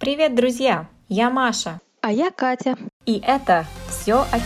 Привет, друзья! Я Маша. А я Катя. И это все о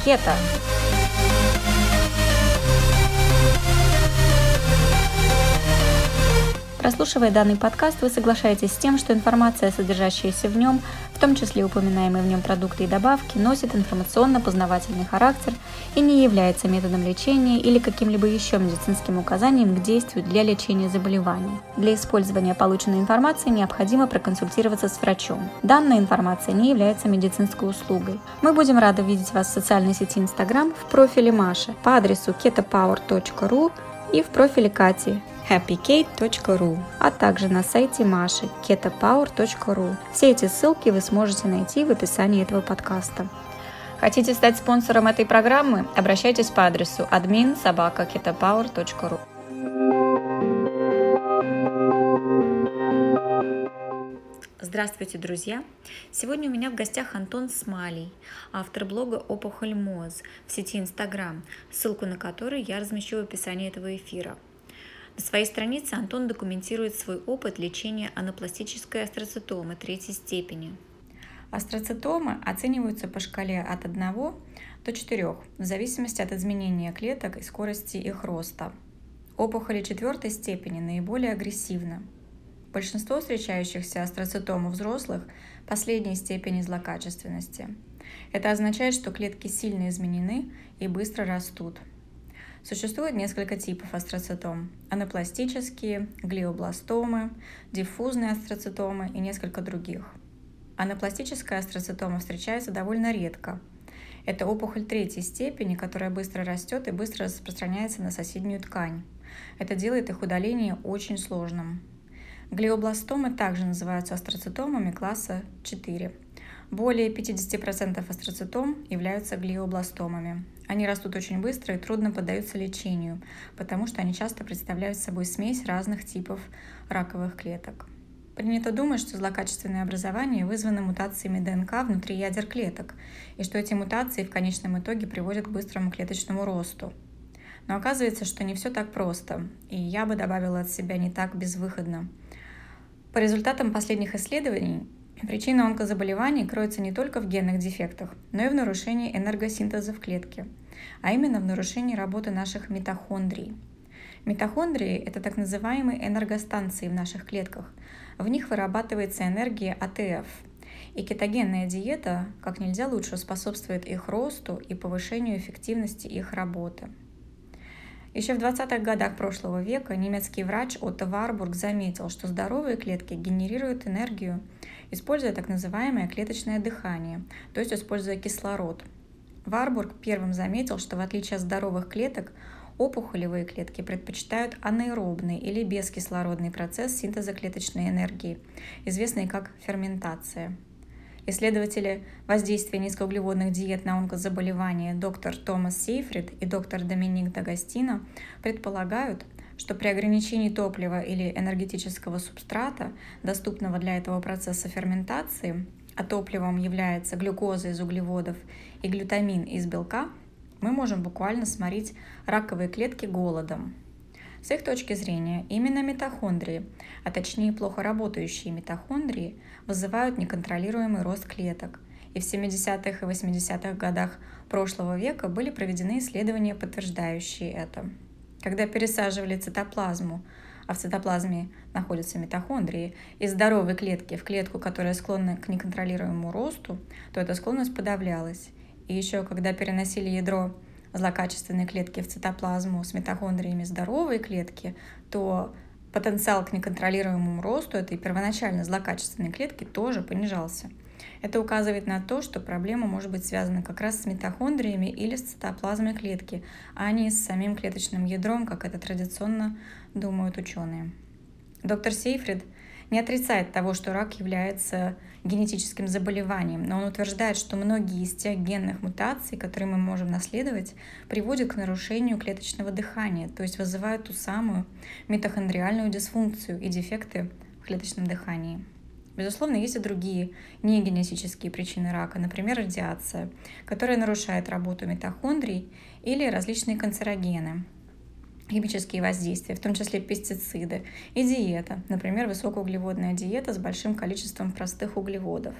Прослушивая данный подкаст, вы соглашаетесь с тем, что информация, содержащаяся в нем, в том числе упоминаемые в нем продукты и добавки, носит информационно-познавательный характер и не является методом лечения или каким-либо еще медицинским указанием к действию для лечения заболеваний. Для использования полученной информации необходимо проконсультироваться с врачом. Данная информация не является медицинской услугой. Мы будем рады видеть вас в социальной сети Instagram в профиле Маши по адресу ketopower.ru и в профиле Кати happykate.ru, а также на сайте Маши ketopower.ru. Все эти ссылки вы сможете найти в описании этого подкаста. Хотите стать спонсором этой программы? Обращайтесь по адресу admin собака. Здравствуйте, друзья! Сегодня у меня в гостях Антон Смалей, автор блога «Опухоль МОЗ» в сети Инстаграм, ссылку на который я размещу в описании этого эфира. На своей странице Антон документирует свой опыт лечения анапластической астроцитомы третьей степени. Астроцитомы оцениваются по шкале от 1 до 4 в зависимости от изменения клеток и скорости их роста. Опухоли четвертой степени наиболее агрессивны. Большинство встречающихся астроцитом у взрослых – последней степени злокачественности. Это означает, что клетки сильно изменены и быстро растут – Существует несколько типов астроцитом. Анапластические, глиобластомы, диффузные астроцитомы и несколько других. Анапластическая астроцитома встречается довольно редко. Это опухоль третьей степени, которая быстро растет и быстро распространяется на соседнюю ткань. Это делает их удаление очень сложным. Глиобластомы также называются астроцитомами класса 4. Более 50% астроцитом являются глиобластомами. Они растут очень быстро и трудно поддаются лечению, потому что они часто представляют собой смесь разных типов раковых клеток. Принято думать, что злокачественное образование вызвано мутациями ДНК внутри ядер клеток, и что эти мутации в конечном итоге приводят к быстрому клеточному росту. Но оказывается, что не все так просто, и я бы добавила от себя не так безвыходно. По результатам последних исследований, Причина онкозаболеваний кроется не только в генных дефектах, но и в нарушении энергосинтеза в клетке, а именно в нарушении работы наших митохондрий. Митохондрии – это так называемые энергостанции в наших клетках. В них вырабатывается энергия АТФ. И кетогенная диета как нельзя лучше способствует их росту и повышению эффективности их работы. Еще в 20-х годах прошлого века немецкий врач Отто Варбург заметил, что здоровые клетки генерируют энергию используя так называемое клеточное дыхание, то есть используя кислород. Варбург первым заметил, что в отличие от здоровых клеток, опухолевые клетки предпочитают анаэробный или бескислородный процесс синтеза клеточной энергии, известный как ферментация. Исследователи воздействия низкоуглеводных диет на онкозаболевания доктор Томас Сейфрид и доктор Доминик Дагастино предполагают, что при ограничении топлива или энергетического субстрата, доступного для этого процесса ферментации, а топливом является глюкоза из углеводов и глютамин из белка, мы можем буквально сморить раковые клетки голодом. С их точки зрения, именно митохондрии, а точнее плохо работающие митохондрии, вызывают неконтролируемый рост клеток. И в 70-х и 80-х годах прошлого века были проведены исследования, подтверждающие это. Когда пересаживали цитоплазму, а в цитоплазме находятся митохондрии, из здоровой клетки в клетку, которая склонна к неконтролируемому росту, то эта склонность подавлялась. И еще когда переносили ядро злокачественной клетки в цитоплазму с митохондриями здоровой клетки, то потенциал к неконтролируемому росту этой первоначально злокачественной клетки тоже понижался – это указывает на то, что проблема может быть связана как раз с митохондриями или с цитоплазмой клетки, а не с самим клеточным ядром, как это традиционно думают ученые. Доктор Сейфрид не отрицает того, что рак является генетическим заболеванием, но он утверждает, что многие из тех генных мутаций, которые мы можем наследовать, приводят к нарушению клеточного дыхания, то есть вызывают ту самую митохондриальную дисфункцию и дефекты в клеточном дыхании. Безусловно, есть и другие негенетические причины рака, например, радиация, которая нарушает работу митохондрий или различные канцерогены. химические воздействия, в том числе пестициды, и диета, например, высокоуглеводная диета с большим количеством простых углеводов.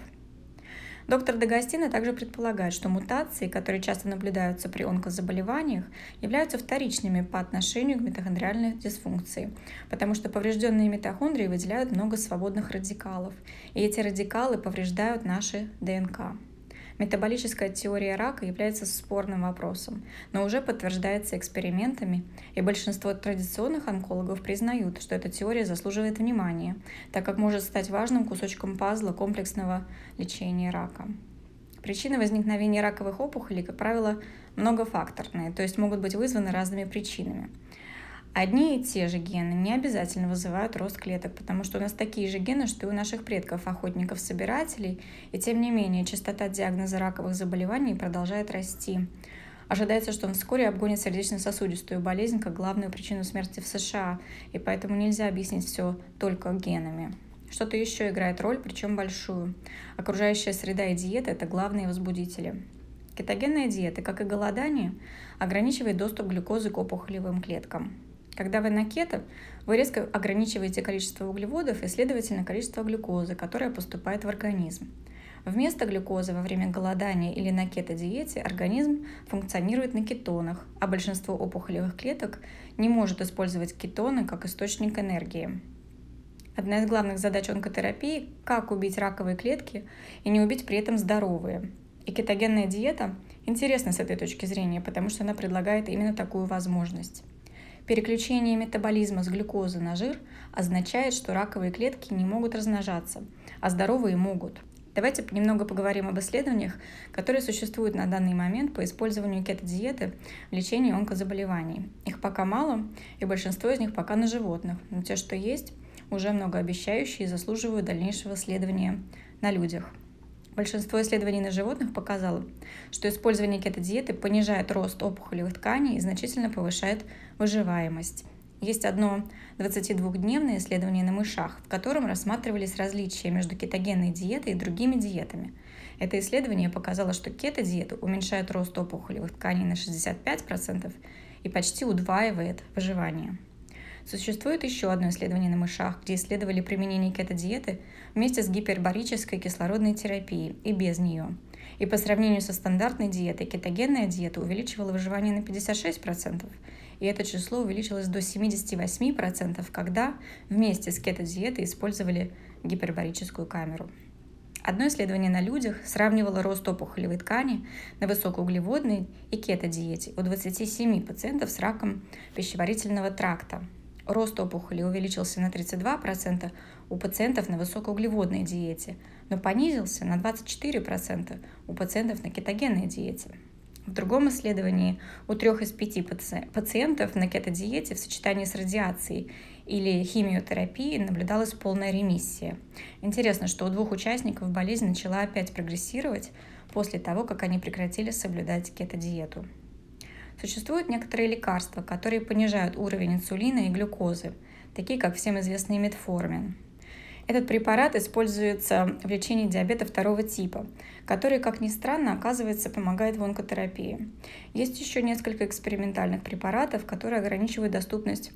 Доктор Дагостина также предполагает, что мутации, которые часто наблюдаются при онкозаболеваниях, являются вторичными по отношению к митохондриальной дисфункции, потому что поврежденные митохондрии выделяют много свободных радикалов, и эти радикалы повреждают наши ДНК. Метаболическая теория рака является спорным вопросом, но уже подтверждается экспериментами, и большинство традиционных онкологов признают, что эта теория заслуживает внимания, так как может стать важным кусочком пазла комплексного лечения рака. Причины возникновения раковых опухолей, как правило, многофакторные, то есть могут быть вызваны разными причинами. Одни и те же гены не обязательно вызывают рост клеток, потому что у нас такие же гены, что и у наших предков, охотников-собирателей, и тем не менее частота диагноза раковых заболеваний продолжает расти. Ожидается, что он вскоре обгонит сердечно-сосудистую болезнь как главную причину смерти в США, и поэтому нельзя объяснить все только генами. Что-то еще играет роль, причем большую. Окружающая среда и диета – это главные возбудители. Кетогенная диета, как и голодание, ограничивает доступ глюкозы к опухолевым клеткам. Когда вы на кето, вы резко ограничиваете количество углеводов и, следовательно, количество глюкозы, которая поступает в организм. Вместо глюкозы во время голодания или на кето-диете организм функционирует на кетонах, а большинство опухолевых клеток не может использовать кетоны как источник энергии. Одна из главных задач онкотерапии – как убить раковые клетки и не убить при этом здоровые. И кетогенная диета интересна с этой точки зрения, потому что она предлагает именно такую возможность. Переключение метаболизма с глюкозы на жир означает, что раковые клетки не могут размножаться, а здоровые могут. Давайте немного поговорим об исследованиях, которые существуют на данный момент по использованию кето-диеты в лечении онкозаболеваний. Их пока мало, и большинство из них пока на животных, но те, что есть, уже многообещающие и заслуживают дальнейшего исследования на людях. Большинство исследований на животных показало, что использование кето-диеты понижает рост опухолевых тканей и значительно повышает выживаемость. Есть одно 22-дневное исследование на мышах, в котором рассматривались различия между кетогенной диетой и другими диетами. Это исследование показало, что кето-диета уменьшает рост опухолевых тканей на 65% и почти удваивает выживание. Существует еще одно исследование на мышах, где исследовали применение кето-диеты вместе с гипербарической кислородной терапией и без нее. И по сравнению со стандартной диетой, кетогенная диета увеличивала выживание на 56%, и это число увеличилось до 78%, когда вместе с кето-диетой использовали гипербарическую камеру. Одно исследование на людях сравнивало рост опухолевой ткани на высокоуглеводной и кето-диете у 27 пациентов с раком пищеварительного тракта Рост опухоли увеличился на 32% у пациентов на высокоуглеводной диете, но понизился на 24% у пациентов на кетогенной диете. В другом исследовании у трех из пяти пациентов на кетодиете в сочетании с радиацией или химиотерапией наблюдалась полная ремиссия. Интересно, что у двух участников болезнь начала опять прогрессировать после того, как они прекратили соблюдать кетодиету. Существуют некоторые лекарства, которые понижают уровень инсулина и глюкозы, такие как всем известный метформин. Этот препарат используется в лечении диабета второго типа, который, как ни странно, оказывается, помогает в онкотерапии. Есть еще несколько экспериментальных препаратов, которые ограничивают доступность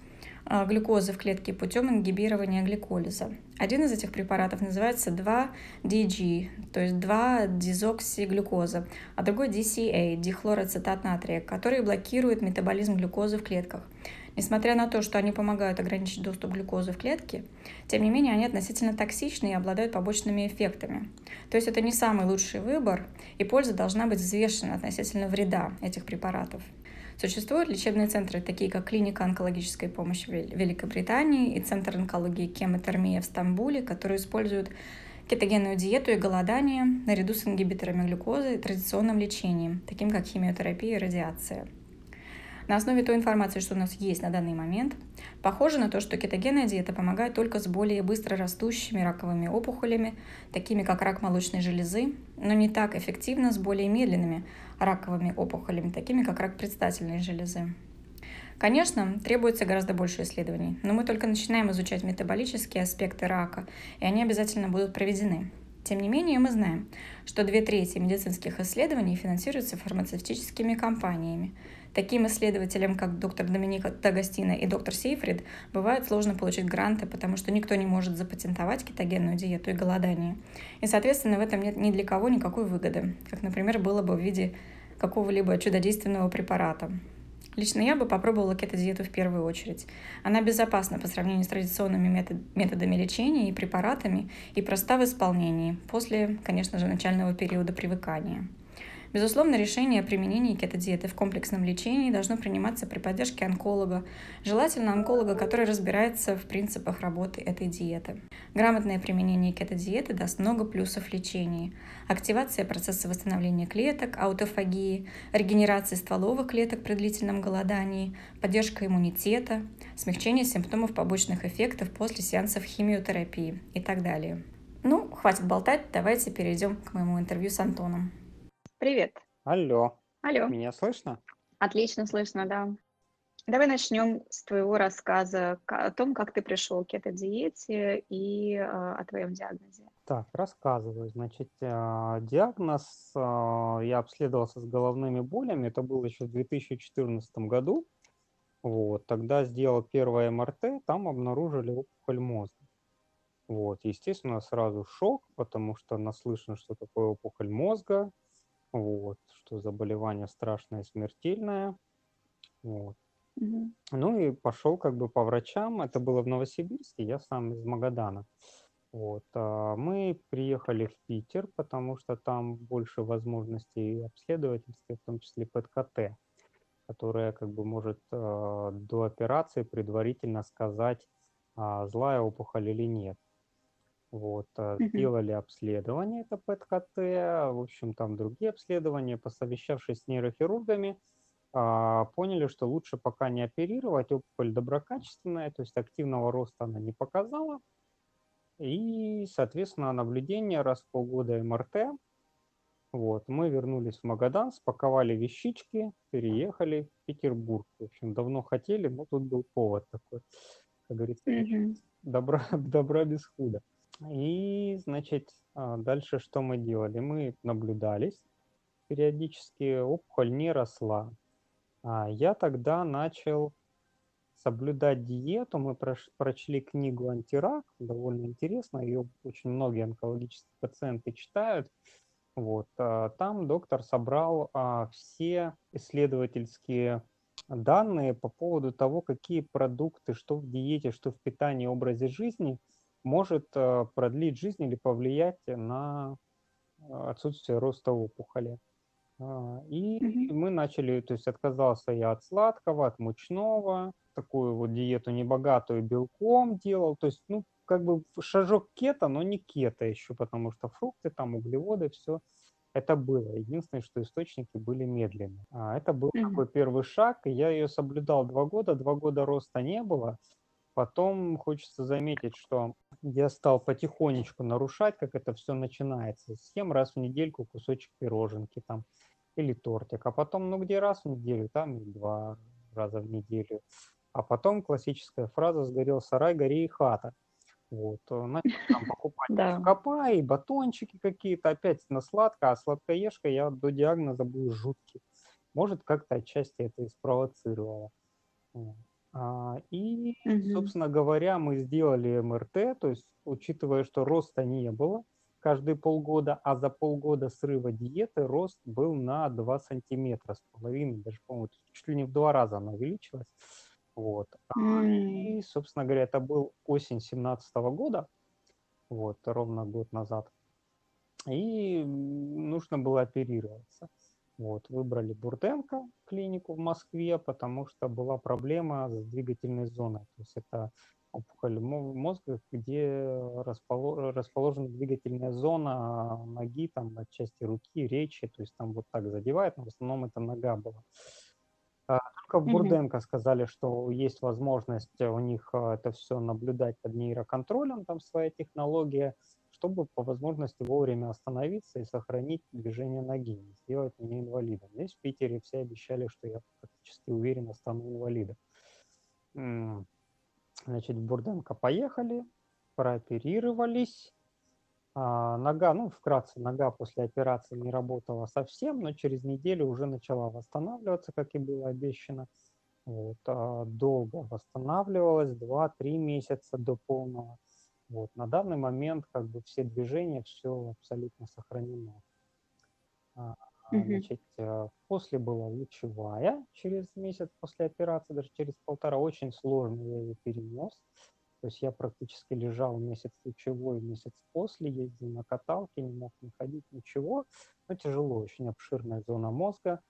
глюкозы в клетке путем ингибирования гликолиза. Один из этих препаратов называется 2-DG, то есть 2-дезоксиглюкоза, а другой DCA, дихлороацетат натрия, который блокирует метаболизм глюкозы в клетках. Несмотря на то, что они помогают ограничить доступ глюкозы в клетки, тем не менее они относительно токсичны и обладают побочными эффектами. То есть это не самый лучший выбор, и польза должна быть взвешена относительно вреда этих препаратов. Существуют лечебные центры, такие как клиника онкологической помощи Великобритании и Центр онкологии кемотермия в Стамбуле, которые используют кетогенную диету и голодание наряду с ингибиторами глюкозы и традиционным лечением, таким как химиотерапия и радиация. На основе той информации, что у нас есть на данный момент, похоже на то, что кетогенная диета помогает только с более быстро растущими раковыми опухолями, такими как рак молочной железы, но не так эффективно с более медленными раковыми опухолями, такими как рак предстательной железы. Конечно, требуется гораздо больше исследований, но мы только начинаем изучать метаболические аспекты рака, и они обязательно будут проведены. Тем не менее, мы знаем, что две трети медицинских исследований финансируются фармацевтическими компаниями. Таким исследователям, как доктор Доминика Дагостина и доктор Сейфрид, бывает сложно получить гранты, потому что никто не может запатентовать кетогенную диету и голодание. И, соответственно, в этом нет ни для кого никакой выгоды, как, например, было бы в виде какого-либо чудодейственного препарата. Лично я бы попробовала кето-диету в первую очередь. Она безопасна по сравнению с традиционными метод методами лечения и препаратами и проста в исполнении, после, конечно же, начального периода привыкания. Безусловно, решение о применении кетодиеты в комплексном лечении должно приниматься при поддержке онколога, желательно онколога, который разбирается в принципах работы этой диеты. Грамотное применение кетодиеты даст много плюсов лечении. Активация процесса восстановления клеток, аутофагии, регенерация стволовых клеток при длительном голодании, поддержка иммунитета, смягчение симптомов побочных эффектов после сеансов химиотерапии и так далее. Ну, хватит болтать, давайте перейдем к моему интервью с Антоном. Привет. Алло. Алло. Меня слышно? Отлично слышно, да. Давай начнем с твоего рассказа о том, как ты пришел к этой диете и э, о твоем диагнозе. Так, рассказываю. Значит, э, диагноз, э, я обследовался с головными болями, это было еще в 2014 году. Вот, тогда сделал первое МРТ, там обнаружили опухоль мозга. Вот, естественно, сразу шок, потому что наслышан, что такое опухоль мозга, вот, что заболевание страшное, смертельное, вот. Мгм. Ну и пошел как бы по врачам, это было в Новосибирске, я сам из Магадана. Вот, а мы приехали в Питер, потому что там больше возможностей обследовательства, в том числе ПЭТ-КТ, которая как бы может а, до операции предварительно сказать, а, злая опухоль или нет. Вот, Мгм. сделали обследование, это ПЭТ-КТ, в общем, там другие обследования, посовещавшись с нейрохирургами, а, поняли, что лучше пока не оперировать, опухоль доброкачественная, то есть активного роста она не показала, и, соответственно, наблюдение раз в полгода МРТ. Вот, мы вернулись в Магадан, спаковали вещички, переехали в Петербург. В общем, давно хотели, но тут был повод такой, как говорится, добра, добра без худа. И, значит, а, дальше что мы делали? Мы наблюдались периодически, опухоль не росла. А Я тогда начал соблюдать диету. Мы прочли книгу «Антирак», довольно интересно, ее очень многие онкологические пациенты читают. Вот. а Там доктор собрал все исследовательские данные по поводу того, какие продукты, что в диете, что в питании, образе жизни – может э, продлить жизнь или повлиять на э, отсутствие роста опухоли. А, и мы начали, то есть отказался я от сладкого, от мучного, такую вот диету небогатую белком делал, то есть, ну, как бы шажок кето, но не кето еще, потому что фрукты, там, углеводы, все это было. Единственное, что источники были медленные. А это был Мгм. такой первый шаг, и я ее соблюдал два года, два года роста не было. Потом хочется заметить, что я стал потихонечку нарушать, как это все начинается. Съем раз в недельку кусочек пироженки там или тортик, а потом, ну где раз в неделю, там два раза в неделю. А потом классическая фраза «сгорел сарай, гори и хата». Вот, э, начал там покупать Да. копа и батончики какие-то, опять на сладко, а сладкоежка я до диагноза был жуткий. Может, как-то отчасти это и спровоцировало. А, И, собственно говоря, мы сделали МРТ, то есть учитывая, что роста не было каждые полгода, а за полгода срыва диеты рост был на 2 сантиметра с половиной, даже, по-моему, чуть ли не в два раза она увеличилась. Вот. А. И, собственно говоря, это был осень 17 года, вот, ровно год назад. И нужно было оперироваться. Вот, выбрали Бурденко клинику в Москве, потому что была проблема с двигательной зоной. То есть это опухоль мо- мозга, где располо- расположена двигательная зона ноги, там, отчасти руки, речи. То есть там вот так задевает, но в основном это нога была. А, Только в. Бурденко сказали, что есть возможность у них а, это все наблюдать под нейроконтролем, там своя технология, чтобы по возможности вовремя остановиться и сохранить движение ноги, не сделать меня инвалидом. Здесь в Питере все обещали, что я практически уверенно стану инвалидом. Значит, в Бурденко поехали, прооперировались. А, нога, ну, вкратце, нога после операции не работала совсем, но через неделю уже начала восстанавливаться, как и было обещано. Вот, а долго восстанавливалась, 2-3 месяца до полного. Вот, на данный момент как бы все движения, все абсолютно сохранено. Значит, э, после была лучевая через месяц после операции, даже через полтора, очень сложно я ее перенес. То есть я практически лежал месяц лучевой, месяц после, ездил на каталке, не мог не ходить, ничего. Но тяжело, очень обширная зона мозга.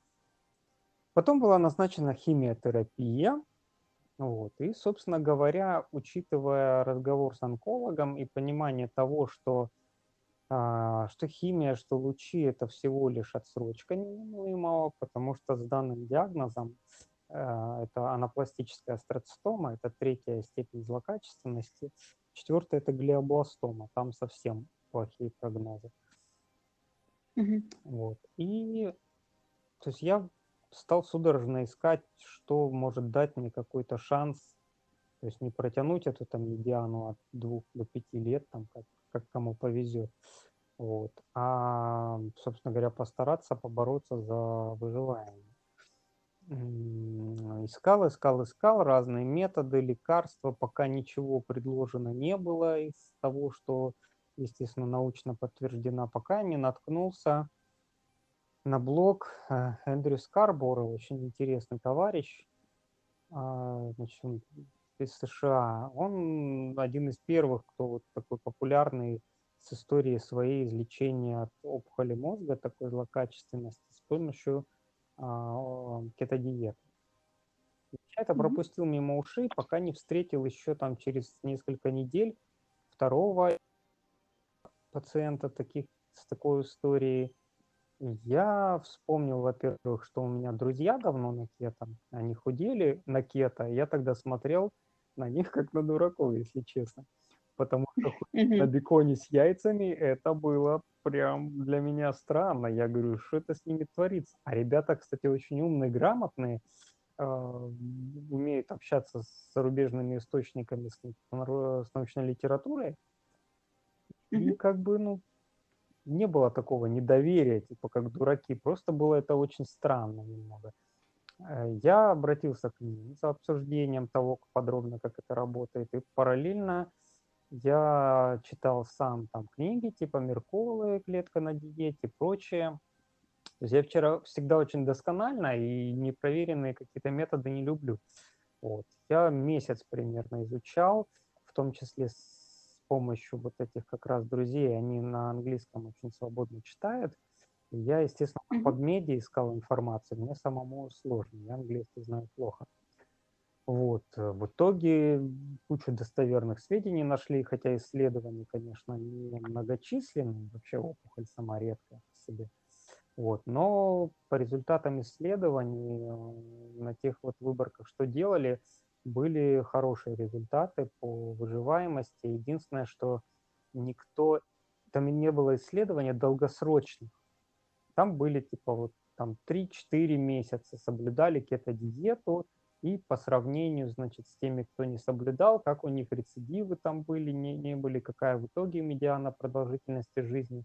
Потом была назначена химиотерапия. Вот. И, собственно говоря, учитывая разговор с онкологом и понимание того, что, а, что химия, что лучи – это всего лишь отсрочка неминуемого, потому что с данным диагнозом а, это анапластическая астроцистома, это третья степень злокачественности. Четвертая – это глиобластома, там совсем плохие прогнозы. Угу. Вот. И то есть я стал судорожно искать, что может дать мне какой-то шанс, то есть не протянуть эту там медиану от двух до пяти лет, там как, как кому повезет, вот, а, собственно говоря, постараться побороться за выживание. Искал, искал, искал разные методы, лекарства, пока ничего предложено не было из того, что, естественно, научно подтверждено, пока не наткнулся на блог э, Эндрю Скарбора, очень интересный товарищ, а, значит, из США. Он один из первых, кто вот такой популярный с историей своей излечения от опухоли мозга, такой злокачественности, с помощью а, кетодиеты. Я это пропустил мимо ушей, пока не встретил еще там через несколько недель второго пациента таких, с такой историей. Я вспомнил, во-первых, что у меня друзья давно на кето, они худели на кето, я тогда смотрел на них как на дураков, если честно. Потому что на беконе с яйцами это было прям для меня странно. Я говорю, что это с ними творится? А ребята, кстати, очень умные, грамотные, э, умеют общаться с зарубежными источниками, с, с научной литературой. И как бы, ну, не было такого недоверия, типа как дураки. Просто было это очень странно немного. Э, я обратился к ним за обсуждением того, подробно, как это работает, и параллельно я читал сам там книги типа Меркулы, клетка на диете и прочее. То есть я вчера всегда очень досконально и непроверенные какие-то методы не люблю. Вот. Я месяц примерно изучал, в том числе с помощью вот этих как раз друзей, они на английском очень свободно читают. я, естественно, mm-hmm. под медиа искал информацию, мне самому сложно, я английский знаю плохо. Вот. Э, в итоге кучу достоверных сведений нашли, хотя исследования, конечно, не многочисленные, вообще опухоль сама редкая в себе. Вот. Но по результатам исследований э, на тех вот выборках, что делали, были хорошие результаты по выживаемости. Единственное, что никто, там не было исследования долгосрочных. Там были типа вот там 3-4 месяца соблюдали кето-диету, и по сравнению, значит, с теми, кто не соблюдал, как у них рецидивы там были, не, не были, какая в итоге медиана продолжительности жизни.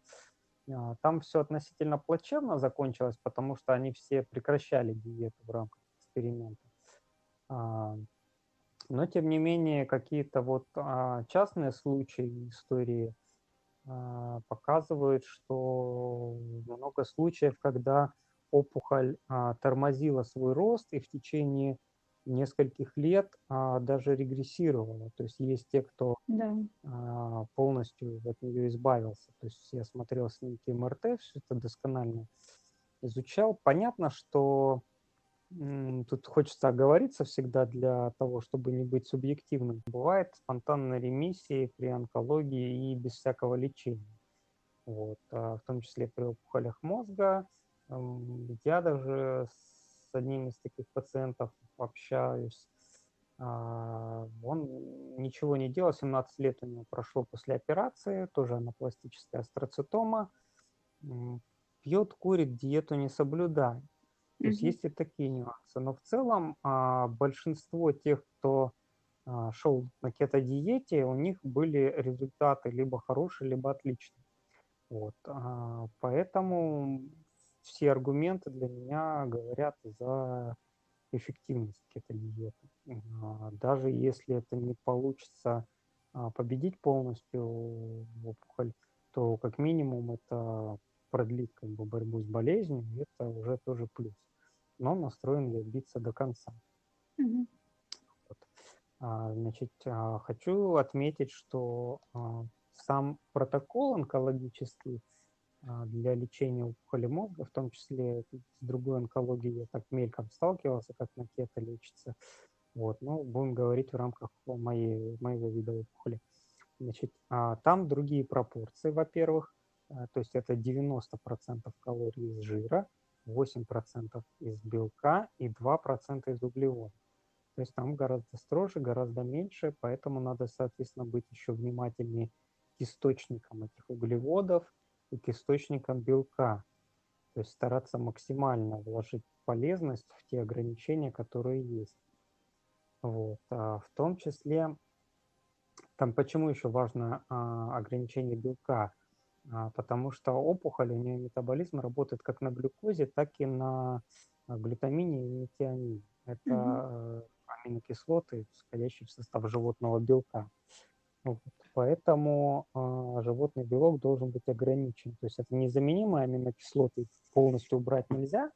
А, там все относительно плачевно закончилось, потому что они все прекращали диету в рамках эксперимента. А, но, тем не менее, какие-то вот а, частные случаи истории показывают, что много случаев, когда опухоль тормозила свой рост и в течение нескольких лет а, даже регрессировала. То есть есть те, кто да. а, полностью от нее избавился. То есть я смотрел снимки МРТ, все это досконально изучал. Понятно, что тут хочется оговориться всегда для того, чтобы не быть субъективным. Бывает спонтанные ремиссии при онкологии и без всякого лечения. Вот, а, в том числе при опухолях мозга. Я даже с одним из таких пациентов общаюсь. А, он ничего не делал, 17 лет у него прошло после операции, тоже анапластическая астроцитома. Пьет, курит, диету не соблюдает. То есть есть и такие нюансы. Но в целом а, большинство тех, кто а, шел на кето-диете, у них были результаты либо хорошие, либо отличные. Вот, а, поэтому все аргументы для меня говорят за эффективность кетодиеты. Даже если это не получится победить полностью опухоль, то как минимум это продлит как бы борьбу с болезнью, это уже тоже плюс. Но настроен я биться до конца. Мгм. Вот. А, Значит, а, хочу отметить, что а, сам протокол онкологический а, для лечения опухоли мозга, в том числе с другой онкологией, я так мельком сталкивался, как на кето лечится. Вот, но будем говорить в рамках моей, моего вида опухоли. Значит, а, там другие пропорции, во-первых, то есть это 90% калорий из жира, 8% из белка и 2% из углеводов. То есть там гораздо строже, гораздо меньше, поэтому надо, соответственно, быть еще внимательнее к источникам этих углеводов и к источникам белка. То есть стараться максимально вложить полезность в те ограничения, которые есть. Вот. А в том числе, там почему еще важно а, ограничение белка? А, потому что опухоль, у нее метаболизм работает как на глюкозе, так и на а, глютамине и метионине. Это Мгм. аминокислоты, входящие в состав животного белка. Вот. Поэтому а, животный белок должен быть ограничен. То есть это незаменимые аминокислоты, полностью убрать нельзя,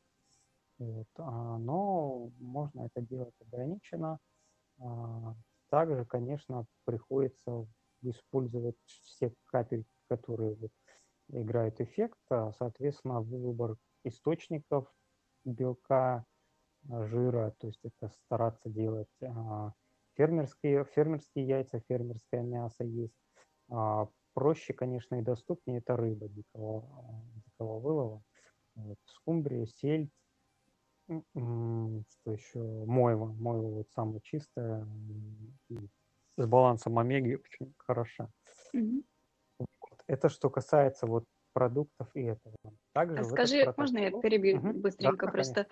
вот, а, но можно это делать ограниченно. А, также, конечно, приходится использовать все капельки, которые играют эффект, а, соответственно, выбор источников белка, а, жира, то есть это стараться делать а, фермерские, фермерские яйца, фермерское мясо есть. Проще, конечно, и доступнее это рыба дикого, дикого вылова. Вот, скумбрия, сельдь, Что еще? Мойва. Мойва вот самая чистая. С балансом омеги очень хороша. Мгм. Это что касается вот продуктов и этого. Также А скажи, можно я протокол... перебью. Да, быстренько да, конечно. просто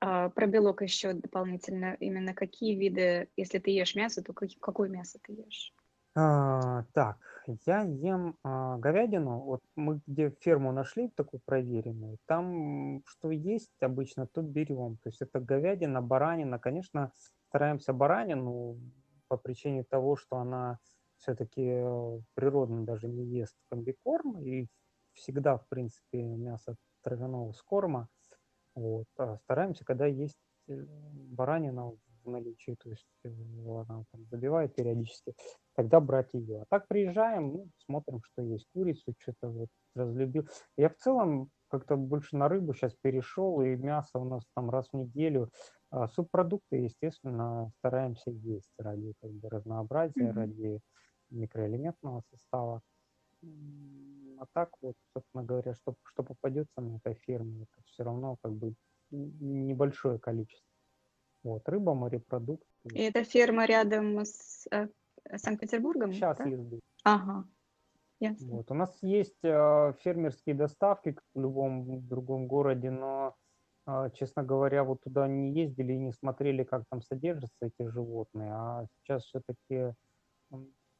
а, про белок еще дополнительно. Именно какие виды, если ты ешь мясо, то каки- какое мясо ты ешь? А, так, я ем а, говядину. Вот мы где ферму нашли такую проверенную, там что есть обычно, то берем. То есть это говядина, баранина. Конечно, стараемся баранину по причине того, что она все-таки природно даже не ест комбикорм и всегда, в принципе, мясо травяного с корма. Вот. А стараемся, когда есть э, баранина в наличии, то есть э, она там забивает периодически, тогда брать ее. А так приезжаем, ну, смотрим, что есть. Курицу что-то вот разлюбил. Я в целом как-то больше на рыбу сейчас перешел, и мясо у нас там раз в неделю. А субпродукты, естественно, стараемся есть ради как бы, разнообразия, Мгм. ради микроэлементного состава. А так вот, собственно говоря, что, что попадется на этой ферме, это все равно как бы небольшое количество. Вот, рыба, морепродукты. И эта ферма рядом с э, Санкт-Петербургом, Сейчас да? езды. Ага, ясно. Вот. У нас есть э, фермерские доставки, как в любом другом городе, но, э, честно говоря, вот туда не ездили и не смотрели, как там содержатся эти животные. А сейчас все-таки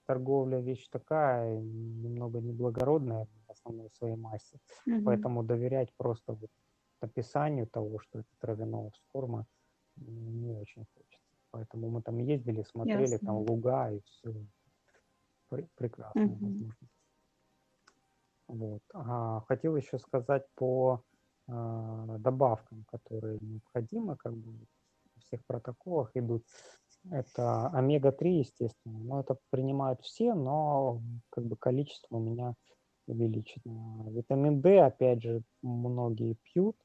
торговля вещь такая, немного неблагородная в основной своей массе. Мгм. Поэтому доверять просто вот описанию того, что это травяного с корма, м, не очень хочется. Поэтому мы там ездили, смотрели там Ясно. луга и все. Прекрасная Мгм. возможность. Вот. А, хотел еще сказать по а, добавкам, которые необходимы, как бы во всех протоколах идут. Это омега-3, естественно, но это принимают все, но как бы количество у меня увеличено. Витамин D, опять же, многие пьют,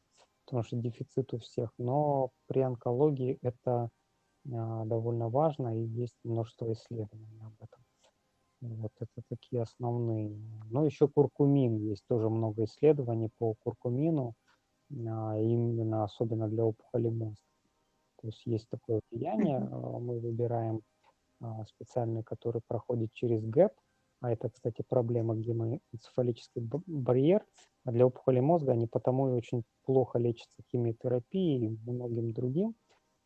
потому что дефицит у всех, но при онкологии это а, довольно важно, и есть множество исследований об этом. Вот это такие основные. Ну, еще куркумин есть, тоже много исследований по куркумину, а, именно особенно для опухоли мозга. То есть есть такое влияние, а, мы выбираем а, специальный, который проходит через ГЭП, а это, кстати, проблема гемоэнцефалический барьер. А для опухоли мозга они потому и очень плохо лечатся химиотерапией и многим другим,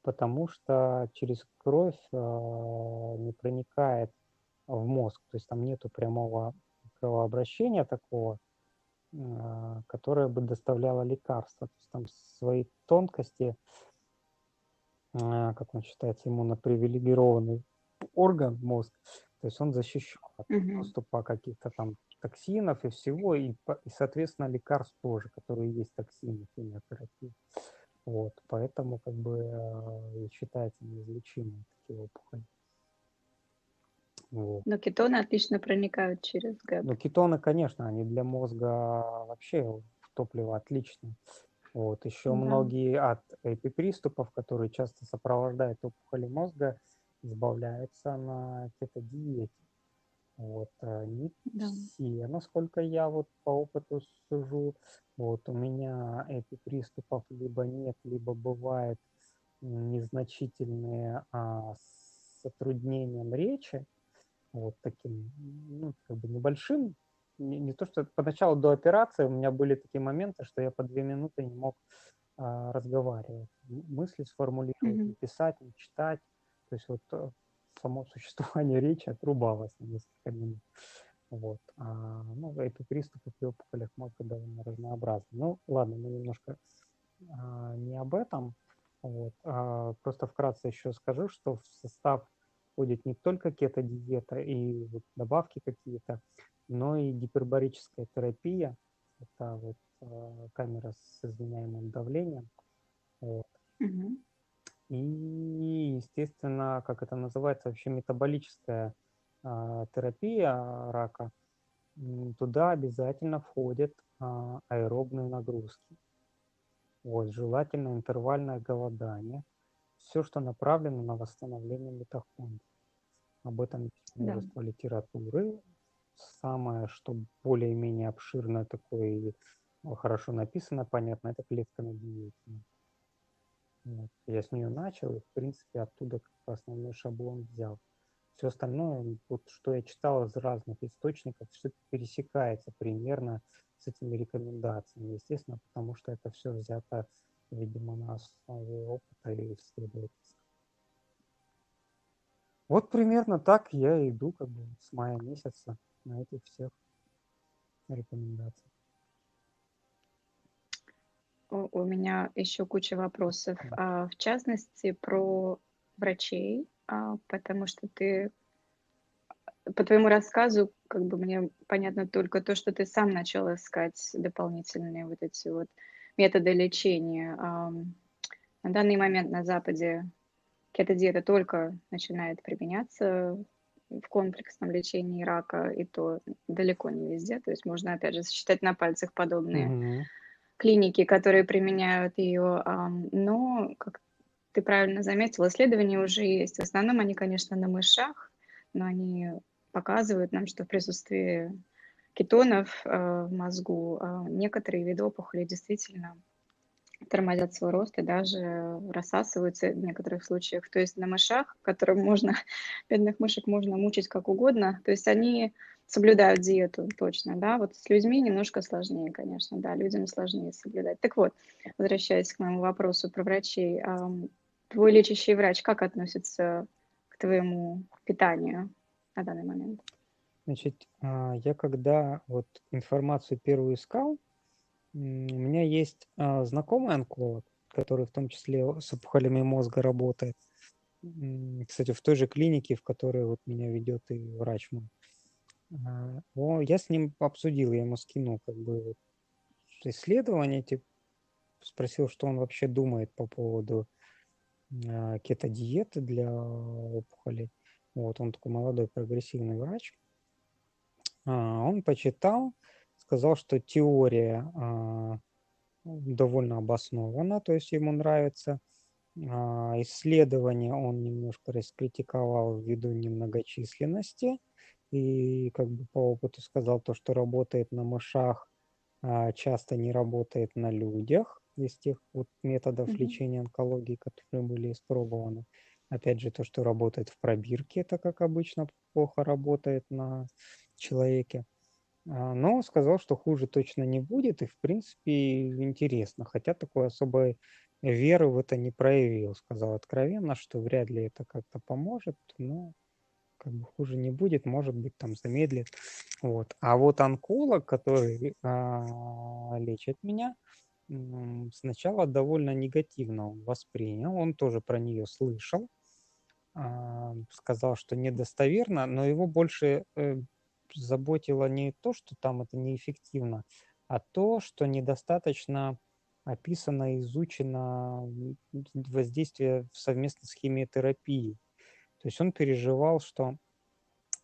потому что через кровь а, не проникает в мозг, то есть там нету прямого кровообращения такого, которая бы доставляла лекарства. То есть там свои тонкости, как он считается, иммунопривилегированный орган, мозг, то есть он защищен от доступа каких-то там токсинов и всего, и, и соответственно, лекарств тоже, которые есть токсины химиотерапии. Вот, поэтому как бы э, считается неизлечимым такие опухоли. Вот. Но кетоны отлично проникают через ГЭП. Ну, кетоны, конечно, они для мозга вообще топливо отлично. Вот. Еще Да. многие от эпиприступов, которые часто сопровождают опухоли мозга, избавляются на кетодиете. Вот. э, Не Да. все, насколько я вот по опыту сужу. Вот. У меня эпиприступов либо нет, либо бывает м, незначительные а, с затруднением речи вот таким, ну, как бы небольшим. Не, не то, что поначалу до операции у меня были такие моменты, что я по две минуты не мог а, разговаривать, мысли сформулировать, не писать, не читать. То есть вот э, само существование речи отрубалось на несколько минут. Вот. А, ну, эти приступы при опухолях мозга довольно разнообразны. Ну, ладно, мы немножко а, не об этом. Вот. А, просто вкратце еще скажу, что в состав входит не только кето-диета и вот добавки какие-то, но и гипербарическая терапия. Это вот э, камера с изменяемым давлением. Вот. Мгм. И, естественно, как это называется, вообще метаболическая а, терапия рака. Туда обязательно входят а, аэробные нагрузки. Вот, желательно интервальное голодание. Все, что направлено на восстановление митохондрий. Об этом есть Да. множество литературы. Самое, что более-менее обширное такое ну, хорошо написано, понятно, это клетка на диете. Вот. Я с нее начал и, в принципе, оттуда как основной шаблон взял. Все остальное, вот что я читал из разных источников, все пересекается примерно с этими рекомендациями. Естественно, потому что это все взято, видимо, на основе опыта и исследовательства. Вот примерно так я иду как бы с мая месяца на этих всех рекомендациях. У, меня еще куча вопросов, а, в частности, про врачей, а, потому что ты, по твоему рассказу, как бы мне понятно только то, что ты сам начал искать дополнительные вот эти вот методы лечения. На данный момент на Западе кето-диета только начинает применяться в комплексном лечении рака, и то далеко не везде. То есть можно, опять же, сосчитать на пальцах подобные Мгм. клиники, которые применяют ее. Но, как ты правильно заметил, исследования уже есть. В основном они, конечно, на мышах, но они показывают нам, что в присутствии кетонов э, в мозгу э, некоторые виды опухолей действительно тормозят свой рост и даже рассасываются в некоторых случаях. То есть на мышах, которым можно, бедных мышек можно мучить как угодно, то есть они соблюдают диету точно, да, вот с людьми немножко сложнее, конечно, да, людям сложнее соблюдать. Так вот, возвращаясь к моему вопросу про врачей, твой лечащий врач как относится к твоему питанию на данный момент? Значит, а, я когда вот информацию первую искал, у меня есть а, знакомый онколог, который в том числе с опухолями мозга работает. Кстати, в той же клинике, в которой вот меня ведет и врач мой. А, о, Я с ним обсудил, я ему скинул как бы вот исследования, типа, спросил, что он вообще думает по поводу а, кето-диеты для опухолей. Вот, он такой молодой прогрессивный врач. Он почитал, сказал, что теория а, довольно обоснована, то есть ему нравится. А, Исследование он немножко раскритиковал ввиду немногочисленности и как бы по опыту сказал то, что работает на мышах, а, часто не работает на людях из тех вот методов Мгм. лечения онкологии, которые были испробованы. Опять же, то, что работает в пробирке, это, как обычно, плохо работает на человеке. А, Но сказал, что хуже точно не будет, и, в принципе, интересно. Хотя такой особой веры в это не проявил. Сказал откровенно, что вряд ли это как-то поможет, но как бы хуже не будет, может быть, там замедлит. Вот. А вот онколог, который а, лечит меня, сначала довольно негативно воспринял, он тоже про нее слышал, а, сказал, что недостоверно, но его больше э, заботило не то, что там это неэффективно, а то, что недостаточно описано, изучено воздействие совместно с химиотерапией. То есть он переживал, что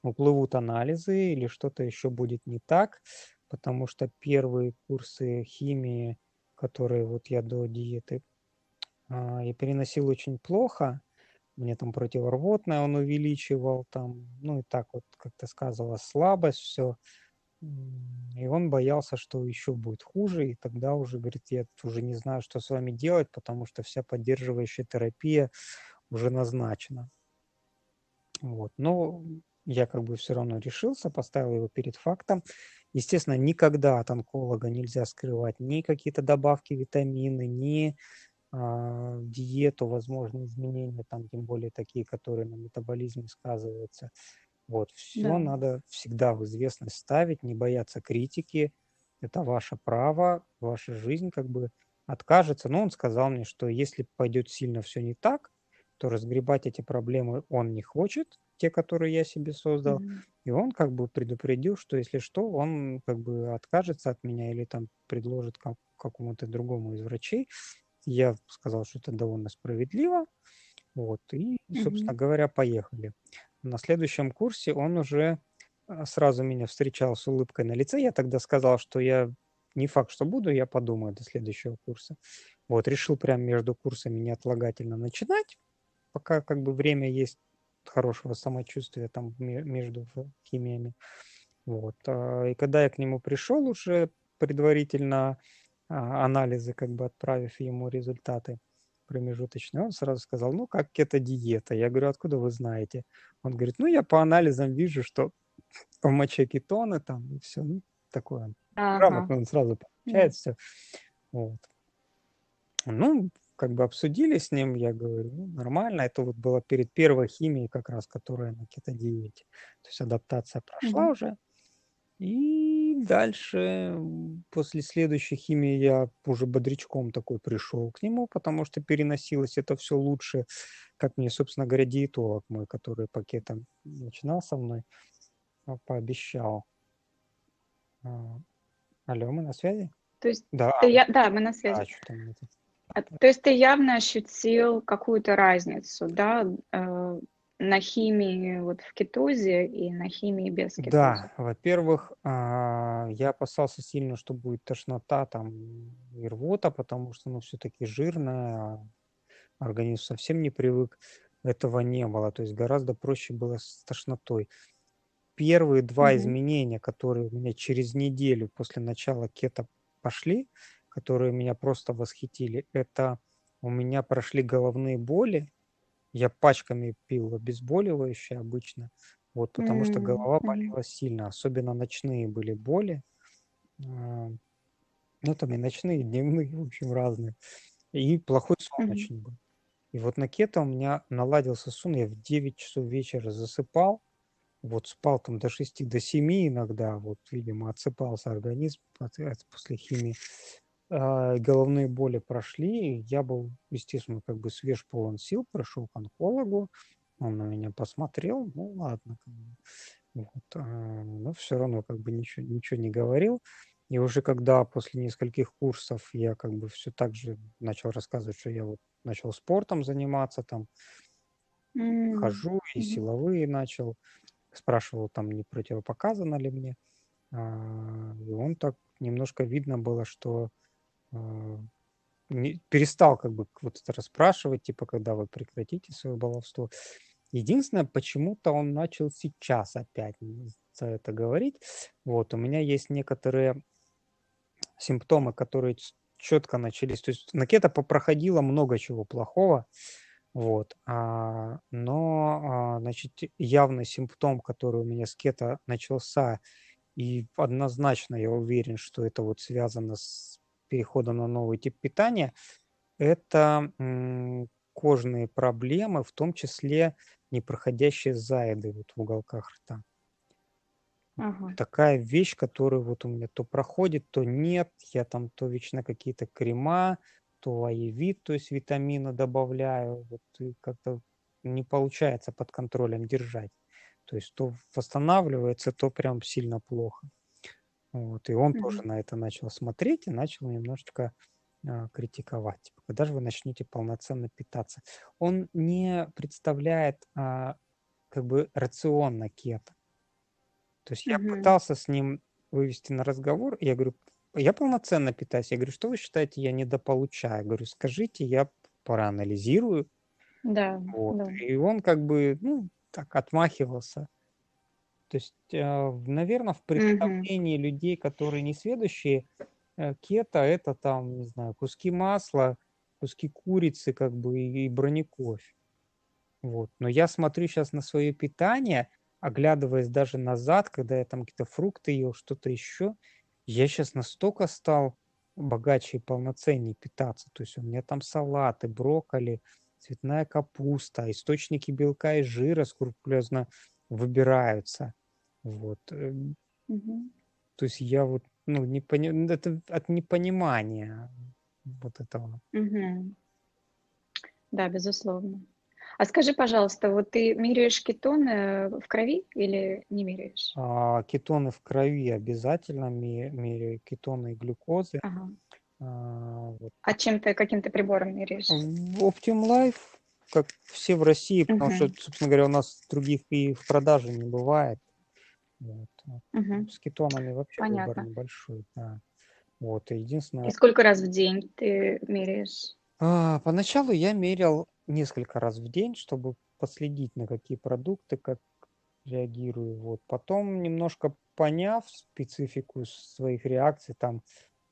уплывут анализы или что-то еще будет не так, потому что первые курсы химии, которые вот я до диеты а, я переносил очень плохо, мне там противорвотное он увеличивал, там, ну и так вот как-то сказывалась слабость, все. И он боялся, что еще будет хуже, и тогда уже, говорит, я уже не знаю, что с вами делать, потому что вся поддерживающая терапия уже назначена. Вот. Но я как бы все равно решился, поставил его перед фактом. Естественно, никогда от онколога нельзя скрывать ни какие-то добавки, витамины, ни диету, возможные изменения, там тем более такие, которые на метаболизме сказываются. Вот, все Да. надо всегда в известность ставить, не бояться критики. Это ваше право, ваша жизнь как бы откажется. Но он сказал мне, что если пойдет сильно все не так, то разгребать эти проблемы он не хочет, те, которые я себе создал. Мгм. И он как бы предупредил, что если что, он как бы откажется от меня или там предложит как, какому-то другому из врачей. Я сказал, что это довольно справедливо. Вот. И, собственно Мгм. говоря, поехали. На следующем курсе он уже а, сразу меня встречал с улыбкой на лице. Я тогда сказал, что я не факт, что буду, я подумаю до следующего курса. Вот, решил прямо между курсами неотлагательно начинать, пока как бы время есть хорошего самочувствия там ме- между химиями. Вот. а, И когда я к нему пришел уже предварительно анализы, как бы отправив ему результаты промежуточные, он сразу сказал, ну, как это диета? Я говорю, откуда вы знаете? Он говорит, ну, я по анализам вижу, что в моче кетоны там и все, ну, такое. Ага. Грамотно он сразу получает все. Вот. Ну, как бы обсудили с ним, я говорю, ну, нормально. Это вот было перед первой химией как раз, которая на кетодиете. То есть адаптация прошла Мгм. уже. И дальше, после следующей химии я уже бодрячком такой пришел к нему, потому что переносилось это все лучше, как мне, собственно говоря, диетолог мой, который пакетом начинал со мной, а, пообещал. А, Алло, мы на связи? То есть Да, ты а, я... Да, мы на связи. что там это? А, То есть ты явно ощутил какую-то разницу, да, э, на химии вот в кетозе и на химии без кетоза? Да, во-первых, а, я опасался сильно, что будет тошнота там и рвота, потому что, ну, все-таки жирная, а организм совсем не привык. Этого не было, то есть гораздо проще было с тошнотой. Первые два Мгм. изменения, которые у меня через неделю после начала кето пошли, которые меня просто восхитили, это у меня прошли головные боли. Я пачками пил обезболивающее обычно, вот, потому что голова болела сильно, особенно ночные были боли. А, Ну, там и ночные, и дневные, в общем, разные. И плохой сон Мгм. очень был. И вот на кето у меня наладился сон, я в 9 часов вечера засыпал, вот спал там до 6, до 7 иногда, вот, видимо, отсыпался организм от- от- после химии. А, Головные боли прошли, я был, естественно, как бы свеж, полон сил, пришел к онкологу, он на меня посмотрел, ну ладно, как бы, вот, а, но все равно как бы ничего, ничего не говорил. И уже когда после нескольких курсов я как бы все так же начал рассказывать, что я вот начал спортом заниматься, там М, хожу и силовые начал, спрашивал там, не противопоказано ли мне. А, И он так немножко видно было, что не- перестал как бы вот это расспрашивать, типа, когда вы прекратите свое баловство. Единственное, почему-то он начал сейчас опять за это говорить. Вот, у меня есть некоторые симптомы, которые четко начались. То есть на кето попроходило много чего плохого, вот, а, но, а, значит, явный симптом, который у меня с кето начался, и однозначно я уверен, что это вот связано с переходом на новый тип питания, это кожные проблемы, в том числе непроходящие заеды вот в уголках рта. Ага. Такая вещь, которая вот у меня то проходит, то нет. Я там то вечно какие-то крема, то аевит, то есть витамины добавляю. Вот и как-то не получается под контролем держать. То есть то восстанавливается, то прям сильно плохо. Вот. И он тоже Мгм. на это начал смотреть и начал немножечко а, критиковать. Типа, когда же вы начнете полноценно питаться? Он не представляет а, как бы рацион на кето. То есть я Мгм. пытался с ним вывести на разговор, и я говорю, я полноценно питаюсь. Я говорю, что вы считаете, я недополучаю? Я говорю, скажите, я проанализирую. Да, Вот. да. И он как бы, ну, так отмахивался. То есть, наверное, в представлении людей, которые не сведущие, э, кето это там, не знаю, куски масла, куски курицы, как бы и, и бронекофе. Вот. Но я смотрю сейчас на свое питание, оглядываясь даже назад, когда я там какие-то фрукты ел, что-то еще, я сейчас настолько стал богаче и полноценнее питаться. То есть у меня там салаты, брокколи, цветная капуста, источники белка и жира скрупулезно выбираются. Вот. Мгм. То есть я вот, ну, не пони... это от непонимания вот этого. Мгм. Да, безусловно. А скажи, пожалуйста, вот ты меряешь кетоны в крови или не меряешь? А, кетоны в крови обязательно ме- меряю, кетоны и глюкозы. Ага. А, вот. А чем ты, каким ты прибором меряешь? В Optim Life, как все в России, потому что, Мгм. собственно говоря, у нас других и в продаже не бывает. Вот. Мгм. С кетонами вообще выбор Понятно. небольшой, да. Вот, и И единственное, сколько раз в день ты меряешь? а, поначалу я мерял несколько раз в день, чтобы последить, на какие продукты, как реагирую. Вот. Потом, немножко поняв специфику своих реакций, там,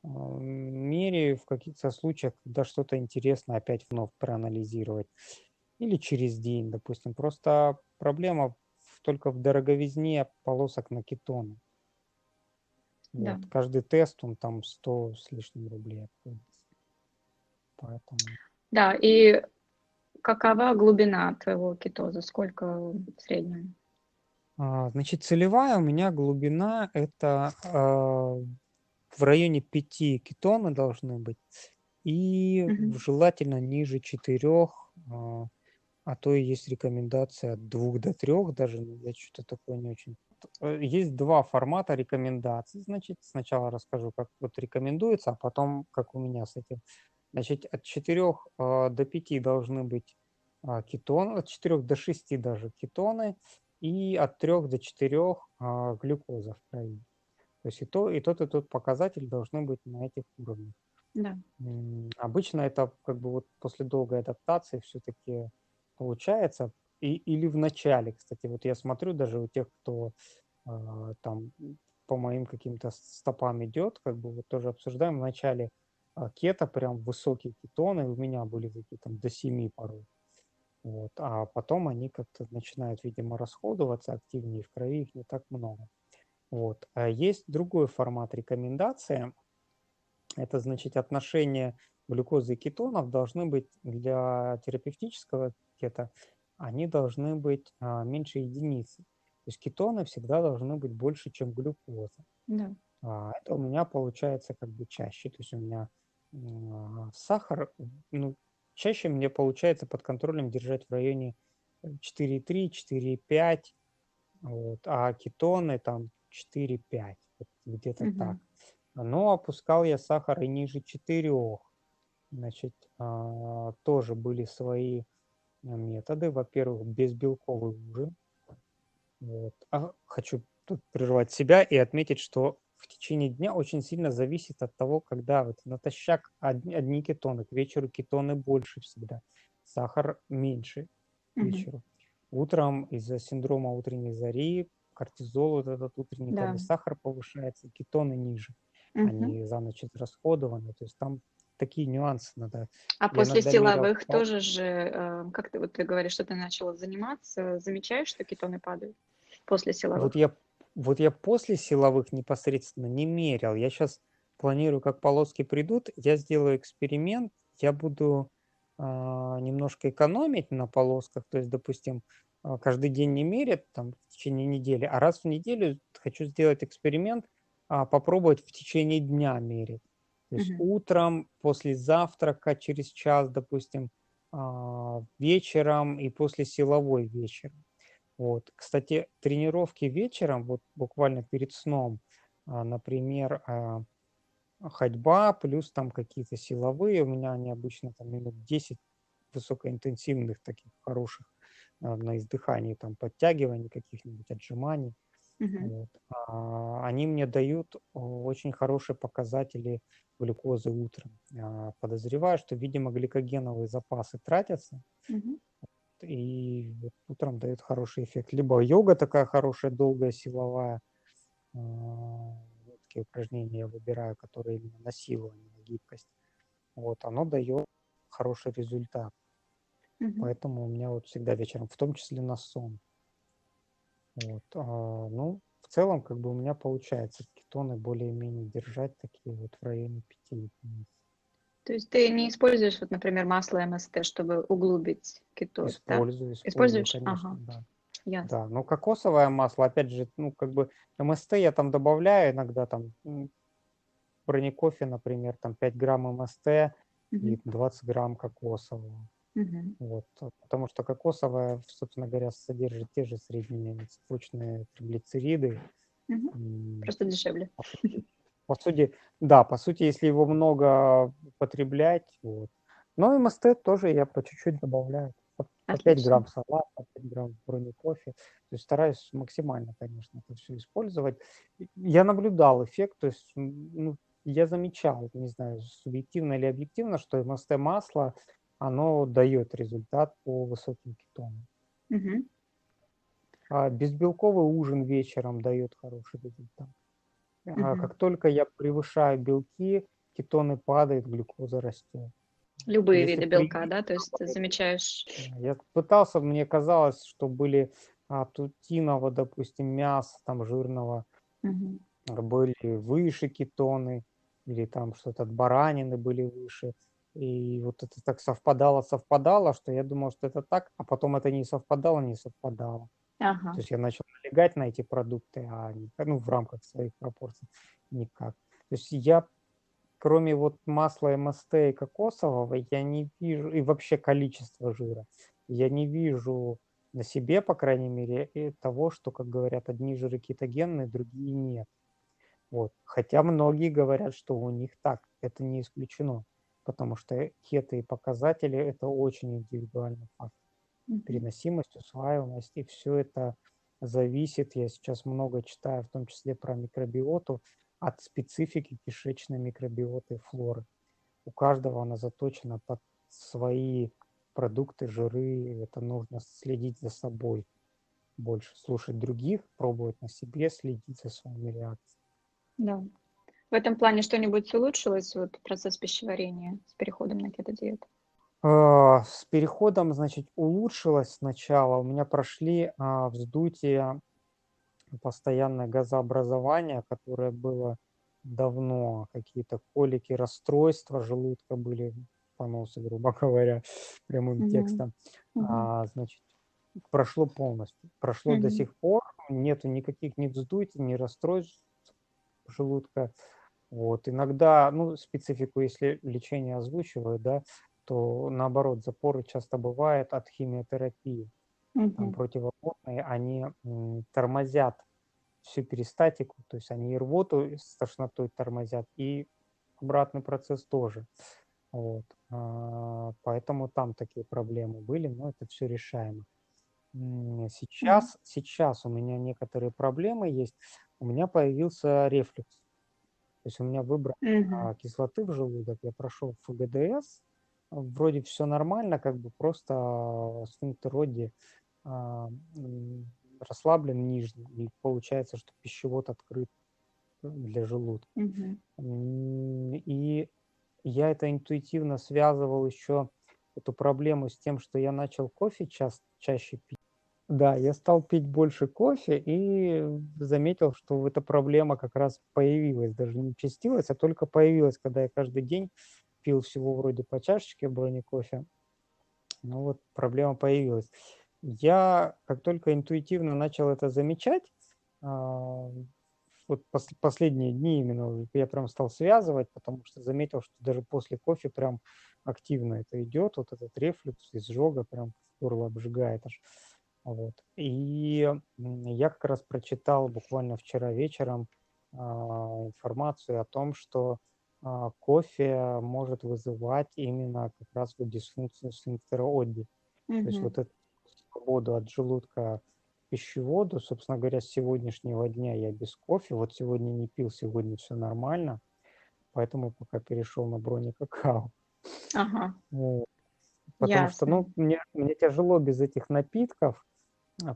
а, меряю в каких-то случаях, когда что-то интересно опять вновь проанализировать. Или через день, допустим. Просто проблема только в дороговизне полосок на кетоны. Да. Вот. Каждый тест, он там 100 с лишним рублей обходится. Поэтому... Да, и какова глубина твоего кетоза? Сколько в среднем? А, Значит, целевая у меня глубина это а, в районе 5 кетоны должны быть. И Мгм. желательно ниже 4, а то и есть рекомендация от 2 до 3 даже. но Я что-то такое не очень. Э, Есть два формата рекомендаций. Значит, сначала расскажу, как вот рекомендуется, а потом, как у меня с этим. Значит, от 4 до 5 должны быть а, кетоны, от 4 до 6 даже кетоны, и от 3 до 4 а, глюкоза в крови. То есть и, то, и тот, и тот показатель должны быть на этих уровнях. Да. Обычно это как бы вот после долгой адаптации все-таки получается. И, или в начале, кстати, вот я смотрю даже у тех, кто а, там по моим каким-то стопам идет, как бы вот тоже обсуждаем в начале а, кето, прям высокие кетоны, у меня были такие там до 7 порой. Вот. А потом они как-то начинают, видимо, расходоваться активнее, в крови их не так много. Вот. А есть другой формат рекомендации. Это значит отношение глюкозы и кетонов должны быть для терапевтического кета, они должны быть а, меньше единицы. То есть кетоны всегда должны быть больше, чем глюкоза. Да. А, это у меня получается как бы чаще. То есть у меня м, сахар, ну, чаще мне получается под контролем держать в районе 4,3, 4,5, вот, а кетоны там 4,5, вот где-то Мгм. так. Но опускал я сахар и ниже 4. Значит, а, тоже были свои а, методы. Во-первых, безбелковый ужин. Вот. А хочу тут прервать себя и отметить, что в течение дня очень сильно зависит от того, когда вот натощак одни, одни кетоны, к вечеру кетоны больше всегда, сахар меньше к вечеру. Утром из-за синдрома утренней зари кортизол, вот этот утренний, Да. сахар повышается, кетоны ниже, Мгм. они за ночь израсходованы, то есть там такие нюансы надо. А Я после силовых по- тоже же, э, как ты вот ты говоришь, что ты начала заниматься, замечаешь, что кетоны падают после силовых? Вот я, вот я после силовых непосредственно не мерял. Я сейчас планирую, как полоски придут, я сделаю эксперимент, я буду а, немножко экономить на полосках, то есть, допустим, а, каждый день не мерят там в течение недели, а раз в неделю хочу сделать эксперимент, а, попробовать в течение дня мерить. То есть Мгм. утром, после завтрака, через час, допустим, а, вечером и после силовой вечером. Вот. Кстати, тренировки вечером, вот буквально перед сном, а, например, а, ходьба плюс там какие-то силовые, у меня они обычно там минут 10 высокоинтенсивных таких хороших на издыхании, там подтягиваний каких-нибудь, отжиманий. Мгм. Вот. А, Они мне дают очень хорошие показатели глюкозы утром. А, Подозреваю, что, видимо, гликогеновые запасы тратятся, Мгм. и утром дает хороший эффект. Либо йога такая хорошая, долгая, силовая, а, такие упражнения я выбираю, которые именно на силу, а не на гибкость. Вот, оно дает хороший результат. Мгм. Поэтому у меня вот всегда вечером, в том числе на сон. Вот, а, ну, в целом, как бы у меня получается кетоны более-менее держать такие вот в районе 5 единиц. То есть ты не используешь, вот, например, масло МСТ, чтобы углубить кетоз, да? Использую, использую, Используешь? конечно, Ага, да. ясно. Да, но кокосовое масло, опять же, ну, как бы МСТ я там добавляю иногда, там, бронекофе, например, там 5 грамм МСТ Мгм. и 20 грамм кокосового. Мгм. Вот, а, потому что кокосовая, собственно говоря, содержит те же средние цепочные триглицериды. М, Просто дешевле. По сути, да, по сути, если его много употреблять, вот. Но МСТ тоже я по чуть-чуть добавляю. По, по 5 Отлично. грамм салат, по 5 грамм брони кофе. То есть стараюсь максимально, конечно, это все использовать. Я наблюдал эффект, то есть ну, я замечал, не знаю, субъективно или объективно, что МСТ масло, оно дает результат по высоким кетонам. Мгм. А безбелковый ужин вечером дает хороший результат. А Мгм. как только я превышаю белки, кетоны падают, глюкоза растет. Любые Если виды белка, да? То есть ты замечаешь... Я пытался, мне казалось, что были а, тутиного, допустим, мяса там жирного, а, были выше кетоны, или там что-то от баранины были выше. И вот это так совпадало, совпадало, что я думал, что это так, а потом это не совпадало, не совпадало. Ага. То есть я начал налегать на эти продукты, а не, ну, в рамках своих пропорций никак. То есть я, кроме вот масла МСТ и кокосового, я не вижу, и вообще количество жира, я не вижу на себе, по крайней мере, и того, что, как говорят, одни жиры кетогенные, другие нет. Вот. Хотя многие говорят, что у них так, это не исключено, потому что кето и показатели – это очень индивидуальный Мгм. переносимость, усваиваемость, и все это зависит, я сейчас много читаю, в том числе про микробиоту, от специфики кишечной микробиоты флоры. У каждого она заточена под свои продукты, жиры, это нужно следить за собой больше, слушать других, пробовать на себе, следить за своими реакциями. Да. В этом плане что-нибудь улучшилось, вот процесс пищеварения с переходом на кето-диету? А, С переходом, значит, улучшилось сначала. У меня прошли а, вздутие, постоянное газообразование, которое было давно, какие-то колики, расстройства желудка были, поносы, грубо говоря, прямым Мгм. текстом. Мгм. А, значит, прошло полностью. Прошло до Мгм. сих пор, нету никаких ни вздутий, ни расстройств желудка. Вот. Иногда, ну, специфику, если лечение озвучивают, да, то наоборот, запоры часто бывают от химиотерапии. Там Мгм. противопотные, они м, тормозят всю перистатику, то есть они и рвоту с тошнотой тормозят, и обратный процесс тоже. Вот. А, Поэтому там такие проблемы были, но это все решаемо. Сейчас, сейчас у меня некоторые проблемы есть. У меня появился рефлюкс. То есть у меня выброс Мгм. а, кислоты в желудок, я прошел ФГДС, вроде все нормально, как бы просто а, сфинктер Родди а, расслаблен нижний, и получается, что пищевод открыт для желудка. М, И я это интуитивно связывал еще эту проблему с тем, что я начал кофе час, чаще пить. Да, я стал пить больше кофе и заметил, что эта проблема как раз появилась, даже не частилась, а только появилась, когда я каждый день пил всего вроде по чашечке брони кофе. Ну вот проблема появилась. Я как только интуитивно начал это замечать, а, вот пос- последние дни именно я прям стал связывать, потому что заметил, что даже после кофе прям активно это идет, вот этот рефлюкс, изжога прям горло обжигает аж. Вот. И я как раз прочитал буквально вчера вечером а, информацию о том, что а, кофе может вызывать именно как раз вот дисфункцию сфинктера Одди. Mm-hmm. То есть вот эту свободу от желудка пищеводу, собственно говоря, с сегодняшнего дня я без кофе, вот сегодня не пил, сегодня все нормально, поэтому пока перешел на брони какао. Ага. Вот. Потому Ясно. что, ну, мне, мне тяжело без этих напитков,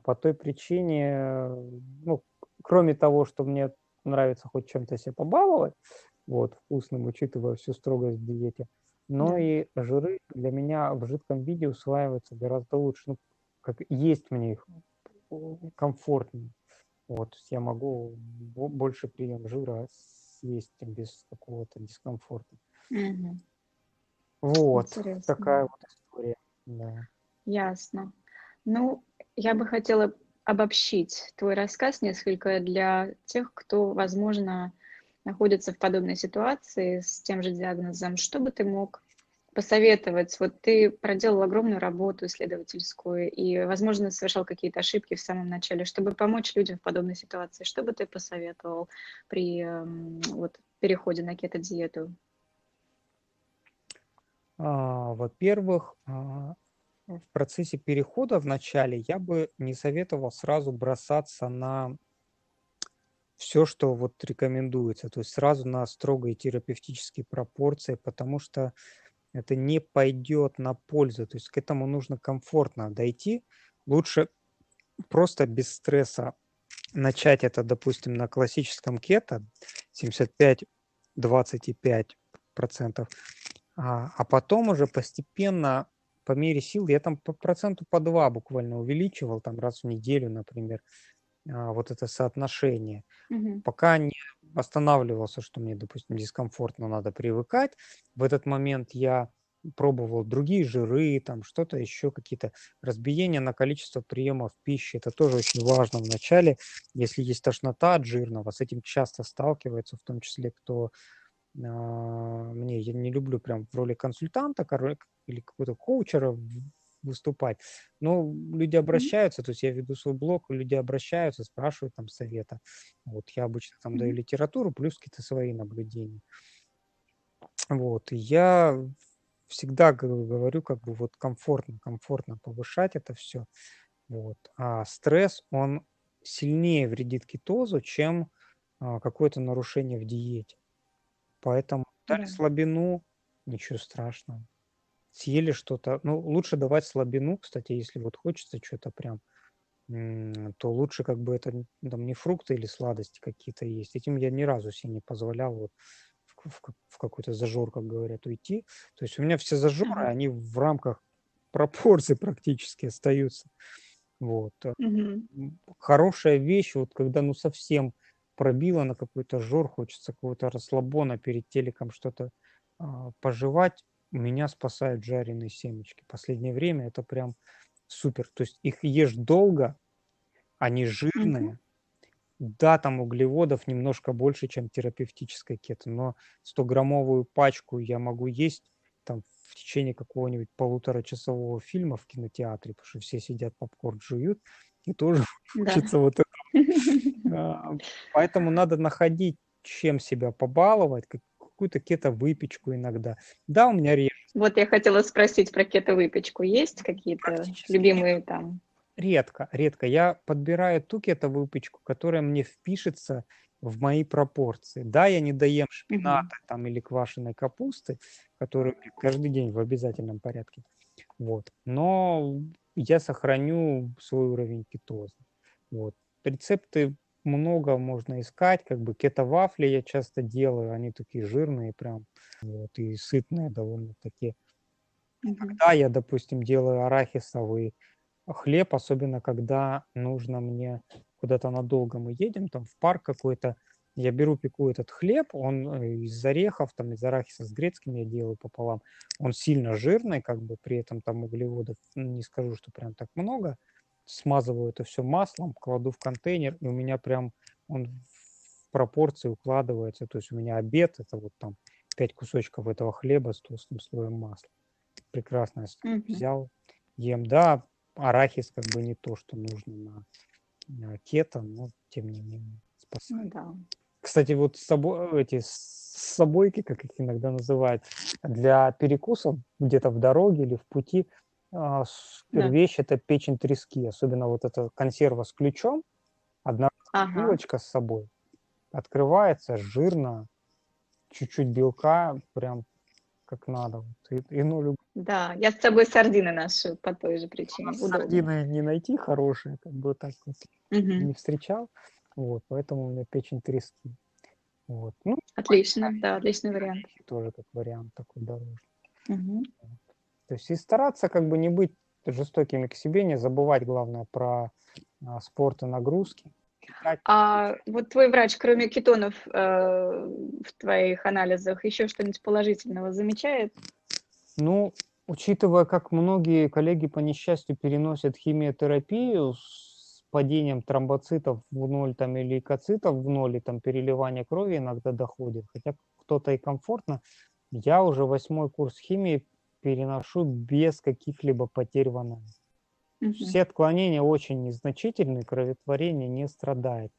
по той причине, ну, кроме того, что мне нравится хоть чем-то себе побаловать, вот, вкусным, учитывая всю строгость в диете, но да. и жиры для меня в жидком виде усваиваются гораздо лучше. Ну, как есть мне их комфортнее. Вот, я могу больше прием жира съесть без какого-то дискомфорта. Угу. Вот, Интересно. такая вот история. Да. Ясно. Ну, я бы хотела обобщить твой рассказ несколько для тех, кто, возможно, находится в подобной ситуации с тем же диагнозом. Что бы ты мог посоветовать? Вот ты проделал огромную работу исследовательскую и, возможно, совершал какие-то ошибки в самом начале. Чтобы помочь людям в подобной ситуации, что бы ты посоветовал при эм, вот, переходе на кето-диету? А, во-первых, а, в процессе перехода в начале я бы не советовал сразу бросаться на все, что вот рекомендуется, то есть сразу на строгие терапевтические пропорции, потому что это не пойдет на пользу, то есть к этому нужно комфортно дойти. Лучше просто без стресса начать это, допустим, на классическом кето 75-25%, а, а потом уже постепенно по мере сил, я там по проценту по два буквально увеличивал, там раз в неделю, например, а, вот это соотношение, угу. пока не останавливался, что мне, допустим, дискомфортно, надо привыкать. В этот момент я пробовал другие жиры, там что-то еще, какие-то разбиения на количество приемов пищи. Это тоже очень важно в начале. Если есть тошнота от жирного, с этим часто сталкиваются, в том числе кто мне, я не люблю прям в роли консультанта или какого-то коучера выступать, но люди обращаются, то есть я веду свой блог, люди обращаются, спрашивают там совета. Вот я обычно там даю литературу, плюс какие-то свои наблюдения. Вот, и я всегда говорю, как бы вот комфортно, комфортно повышать это все. Вот. А стресс, он сильнее вредит кетозу, чем а, какое-то нарушение в диете. Поэтому дали слабину, ничего страшного. Съели что-то. Ну, лучше давать слабину, кстати, если вот хочется что-то прям, то лучше как бы это там не фрукты или сладости какие-то есть. Этим я ни разу себе не позволял вот в, в, в какой-то зажор, как говорят, уйти. То есть у меня все зажоры, они в рамках пропорций практически остаются. Вот. Угу. Хорошая вещь, вот когда ну совсем пробило на какой-то жор, хочется какого-то расслабона перед телеком что-то а, пожевать, меня спасают жареные семечки. Последнее время это прям супер. То есть их ешь долго, они жирные. Да, там углеводов немножко больше, чем терапевтическая кето, но 100-граммовую пачку я могу есть там в течение какого-нибудь полуторачасового фильма в кинотеатре, потому что все сидят попкорн жуют, и тоже да. хочется вот поэтому надо находить, чем себя побаловать, какую-то кето-выпечку иногда. Да, у меня реже. Вот я хотела спросить про кето-выпечку. Есть какие-то любимые там? Редко, редко. Я подбираю ту кето-выпечку, которая мне впишется в мои пропорции. Да, я не доем шпината угу. там или квашеной капусты, которую каждый день в обязательном порядке. Вот. Но я сохраню свой уровень кетоза. Вот. Рецепты много можно искать, как бы кето-вафли я часто делаю, они такие жирные прям, вот, и сытные довольно-таки. Mm-hmm. Когда я, допустим, делаю арахисовый хлеб, особенно когда нужно мне куда-то надолго мы едем, там в парк какой-то, я беру, пеку этот хлеб, он э, из орехов, там из арахиса с грецким я делаю пополам, он сильно жирный, как бы при этом там углеводов, не скажу, что прям так много, смазываю это все маслом, кладу в контейнер, и у меня прям он в пропорции укладывается. То есть у меня обед, это вот там 5 кусочков этого хлеба с толстым слоем масла. Прекрасно Мгм. взял, ем. Да, арахис как бы не то, что нужно на, на кето, но тем не менее спасает. Ну да. Кстати, вот с собой, эти с- собойки, как их иногда называют, для перекусов где-то в дороге или в пути а, супер Да. это печень трески, особенно вот эта консерва с ключом, одна Ага. вилочка с собой, открывается жирно, чуть-чуть белка, прям как надо. И, и, ну, Да, я с собой сардины ношу по той же причине. Удобно. сардины не найти хорошие, как бы так вот Мгм. не встречал, вот, поэтому у меня печень трески. Вот. Ну, Отлично, да, отличный вариант. тоже как вариант такой дорожный. Мгм. То есть и стараться как бы не быть жестокими к себе, не забывать, главное, про а, спорт и нагрузки. А вот твой врач, кроме кетонов э, в твоих анализах, еще что-нибудь положительного замечает? Ну, учитывая, как многие коллеги по несчастью переносят химиотерапию с падением тромбоцитов в ноль там, или лейкоцитов в ноль, и там переливание крови иногда доходит, хотя кто-то и комфортно, я уже восьмой курс химии переношу без каких-либо потерь в анализе. Все отклонения очень незначительны, кроветворение не страдает.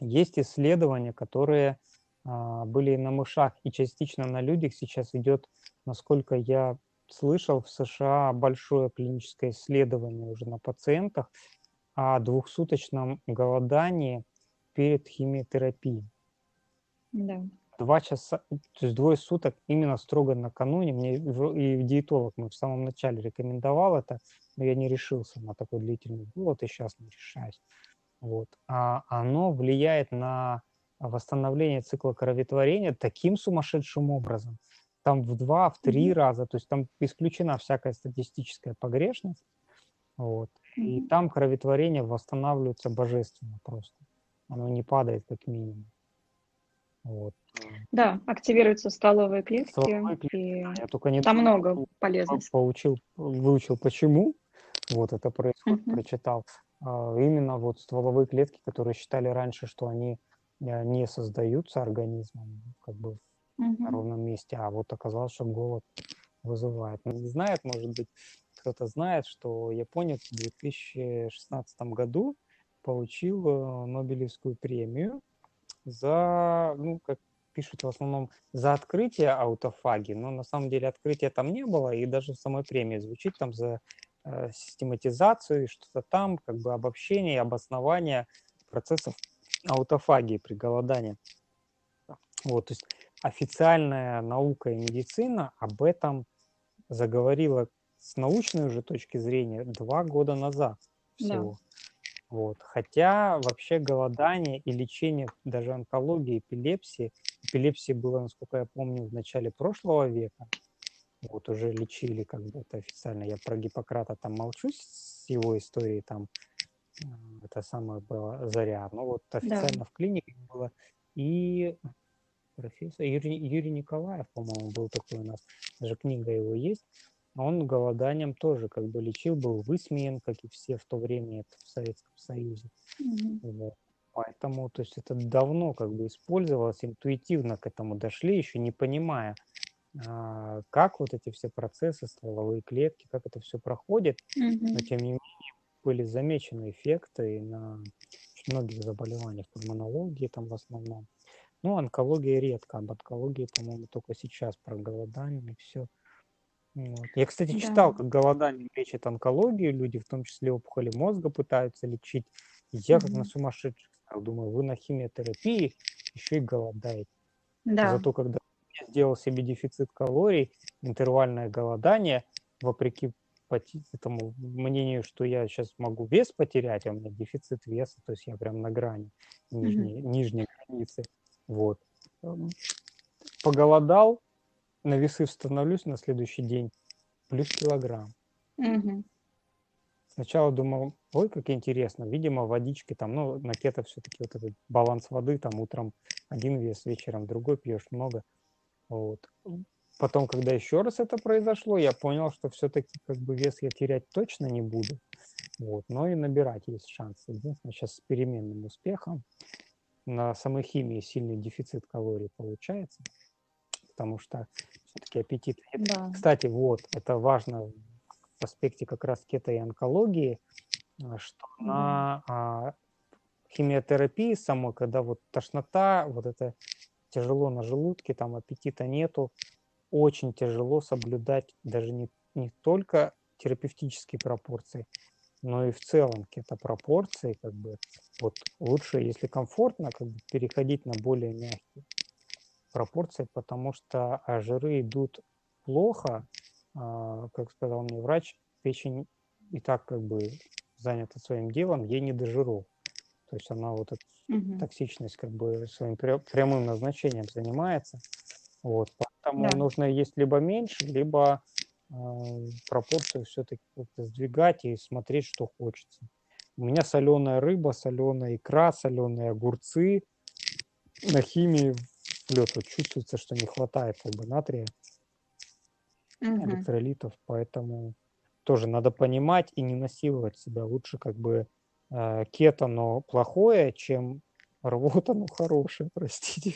Есть исследования, которые а, были на мышах и частично на людях. Сейчас идет, насколько я слышал, в США большое клиническое исследование уже на пациентах о двухсуточном голодании перед химиотерапией. Да. Два часа, то есть двое суток именно строго накануне. Мне и диетолог мы в самом начале рекомендовал это, но я не решился на такой длительный голод и сейчас не решаюсь. Вот. А оно влияет на восстановление цикла кроветворения таким сумасшедшим образом. Там в два, в три Мгм. раза, то есть там исключена всякая статистическая погрешность. Вот. И там кроветворение восстанавливается божественно просто. Оно не падает как минимум. Вот. Да, активируются столовые клетки, Стволовые клетки, и Я только не там много полезностей. получил, выучил, почему вот это происходит, Мгм. прочитал. А, Именно вот стволовые клетки, которые считали раньше, что они э, не создаются организмом, как бы на Мгм. ровном месте, а вот оказалось, что голод вызывает. Ну, Не знает, может быть, кто-то знает, что японец в 2016 году получил э, Нобелевскую премию за, ну, как пишут в основном, за открытие аутофагии, но на самом деле открытия там не было, и даже в самой премии звучит там за э, систематизацию, и что-то там, как бы обобщение, обоснование процессов аутофагии при голодании. Вот, то есть официальная наука и медицина об этом заговорила с научной уже точки зрения два года назад Да. Вот. Хотя вообще голодание и лечение даже онкологии, эпилепсии, эпилепсии было, насколько я помню, в начале прошлого века, вот уже лечили как бы это официально. Я про Гиппократа там молчу с его историей, там это самое было заря. Но вот официально в клинике было. И профессор Юрий, Юрий Николаев, по-моему, был такой у нас, даже книга его есть. Он голоданием тоже как бы лечил, был высмеян, как и все в то время это в Советском Союзе. Мгм. Вот. Поэтому, то есть это давно как бы использовалось, интуитивно к этому дошли, еще не понимая, а, как вот эти все процессы, стволовые клетки, как это все проходит, но Мгм. тем не менее были замечены эффекты на многих заболеваниях, пульмонологии там в основном. Ну, онкология редко, об онкологии, по-моему, только сейчас про голодание и все. Вот. Я, кстати, Да. читал, как голодание лечит онкологию, люди, в том числе опухоли мозга, пытаются лечить. Я как на сумасшедших стал, думаю, вы на химиотерапии еще и голодаете. Да. Зато когда я сделал себе дефицит калорий, интервальное голодание, вопреки этому мнению, что я сейчас могу вес потерять, а у меня дефицит веса, то есть я прям на грани нижней, нижней границы. Вот. Эм, Поголодал, на весы становлюсь на следующий день, плюс килограмм. Мгм. Сначала думал, ой, как интересно, видимо, водички там, ну, на кето все-таки вот этот баланс воды, там утром один вес, вечером другой пьешь много. Вот. Потом, когда еще раз это произошло, я понял, что все-таки как бы вес я терять точно не буду. Вот. Но и набирать есть шансы. Единственное, сейчас с переменным успехом на самой химии сильный дефицит калорий получается, потому что все-таки аппетит нет. Да. Кстати, вот, это важно в аспекте как раз кето и онкологии, а, что Мгм. на а, химиотерапии самой, когда вот тошнота, вот это тяжело на желудке, там аппетита нету, очень тяжело соблюдать даже не, не только терапевтические пропорции, но и в целом какие-то пропорции, как бы, вот лучше, если комфортно, как бы переходить на более мягкие пропорции, потому что а, жиры идут плохо, а, как сказал мне врач, печень и так как бы занята своим делом, ей не до жиров. То есть она вот эту Мгм. токсичность как бы своим пря- прямым назначением занимается. Вот, поэтому Да. нужно есть либо меньше, либо э, пропорцию все-таки сдвигать и смотреть, что хочется. У меня соленая рыба, соленая икра, соленые огурцы. На химии лед вот чувствуется, что не хватает как бы натрия, Мгм. электролитов, поэтому тоже надо понимать и не насиловать себя. Лучше как бы э, кето, но плохое, чем рвота, но хорошее, простите.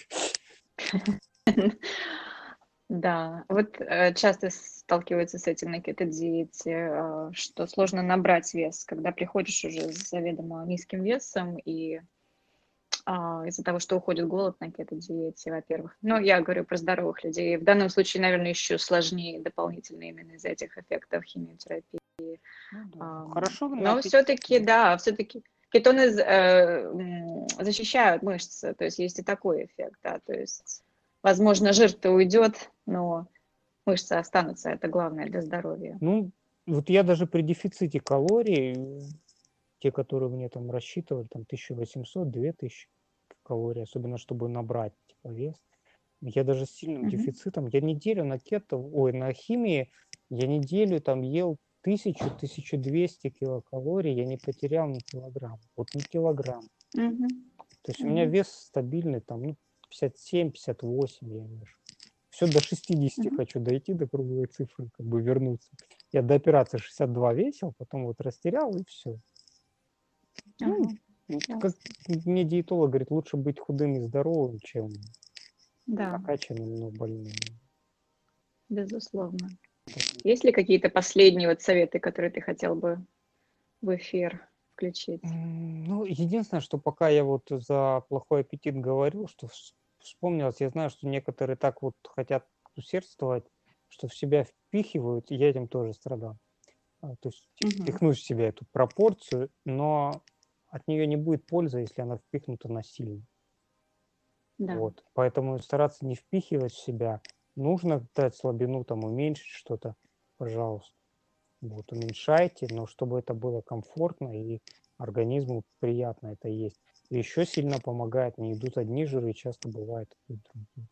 Да, вот э, часто сталкиваются с этим на кето-диете, э, что сложно набрать вес, когда приходишь уже с заведомо низким весом и из-за того, что уходит голод на кето-диете, во-первых. Ну, я говорю про здоровых людей. В данном случае, наверное, еще сложнее дополнительно именно из-за этих эффектов химиотерапии. Ам, Хорошо, Но все-таки, да, все-таки кетоны э, защищают мышцы, то есть есть и такой эффект, да, то есть, возможно, жир-то уйдет, но мышцы останутся, это главное для здоровья. Ну, вот я даже при дефиците калорий, те, которые мне там рассчитывали, там 1800-2000 калорий, особенно чтобы набрать типа, вес, я даже с сильным Мгм. дефицитом, я неделю на кето, ой, на химии, я неделю там ел 1000-1200 килокалорий, я не потерял ни килограмм, вот ни килограмм. Мгм. То есть у меня вес стабильный, там, ну, 57-58 я вешу. Все до 60 Мгм. хочу дойти, до круглой цифры, как бы вернуться. Я до операции 62 весил, потом вот растерял и все. Ну, вот ясно. Как мне диетолог говорит, лучше быть худым и здоровым, чем Да, накачанным, но больным. безусловно. Есть ли какие-то последние вот советы, которые ты хотел бы в эфир включить? Ну, единственное, что пока я вот за плохой аппетит говорю, что вс- вспомнилось, я знаю, что некоторые так вот хотят усердствовать, что в себя впихивают, и я этим тоже страдал. А, То есть Мгм. впихнуть в себя эту пропорцию, но от нее не будет пользы, если она впихнута насильно. Да, Вот. Поэтому стараться не впихивать в себя. Нужно дать слабину, там, уменьшить что-то, пожалуйста. Вот, уменьшайте, но чтобы это было комфортно и организму приятно это есть. И еще сильно помогает, не идут одни жиры, часто бывает другие.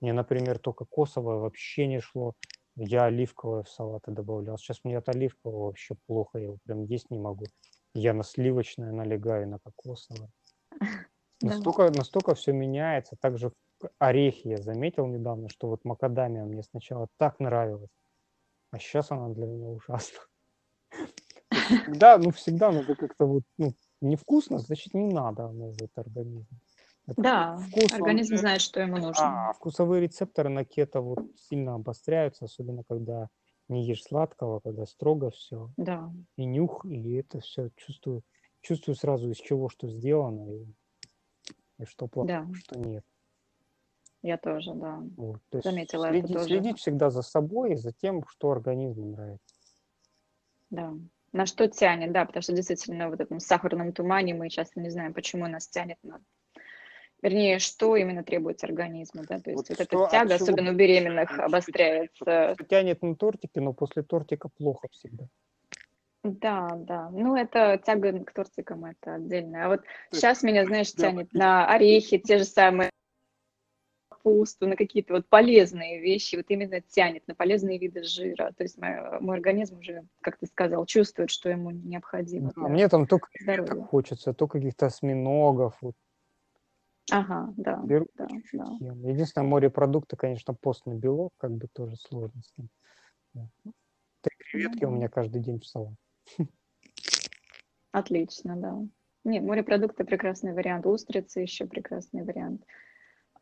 Мне, например, то кокосовое вообще не шло. Я оливковое в салаты добавлял. Сейчас мне от оливкового вообще плохо, я его прям есть не могу. Я на сливочное налегаю, на кокосовое. Настолько, настолько все меняется. Также орехи я заметил недавно, что вот макадамия мне сначала так нравилась, а сейчас она для меня ужасна. Да, ну всегда надо как-то вот, ну, невкусно, значит не надо оно в этот организм. Это да, вкус, он организм же- знает, что ему нужно. а, вкусовые рецепторы на кето вот сильно обостряются, особенно когда не ешь сладкого, когда строго все. Да, И нюх, и это все чувствую, чувствую сразу, из чего что сделано, и, и что плохо, Да. что нет. я тоже, да. Вот, то Заметила это следить, тоже. следить всегда за собой и за тем, что организму нравится. Да. На что тянет, да, потому что действительно в этом сахарном тумане мы часто не знаем, почему нас тянет на... Вернее, что именно требуется организму, да, то есть Вот вот, что, эта тяга, чего особенно у беременных, тянет, обостряется. Тянет на тортике, но после тортика плохо всегда. Да, да, ну это тяга к тортикам, это отдельно. А вот сейчас меня, знаешь, тянет на орехи, те же самые капусту, на какие-то вот полезные вещи, вот именно тянет на полезные виды жира. То есть мой, мой организм уже, как ты сказал, чувствует, что ему необходимо. Да, для мне там то креветок здоровья. хочется, то каких-то осьминогов. Вот, Ага, да, беру да, чуть-чуть да. ем. Единственное, морепродукты, конечно, постный белок, как бы тоже сложно с ним. Да. Три креветки у да. меня каждый день в салат. Отлично, да. Не, морепродукты прекрасный вариант. Устрицы еще прекрасный вариант.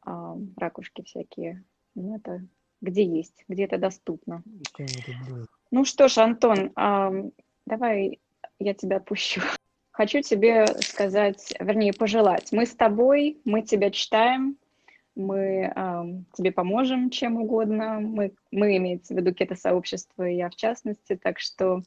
А, ракушки всякие. Ну, это где есть, где это доступно. Ну что ж, Антон, а, давай я тебя отпущу. Хочу тебе сказать, вернее, пожелать. Мы с тобой, мы тебя читаем, мы э, тебе поможем чем угодно. Мы, мы имеется в виду кето-сообщество, и я в частности. Так что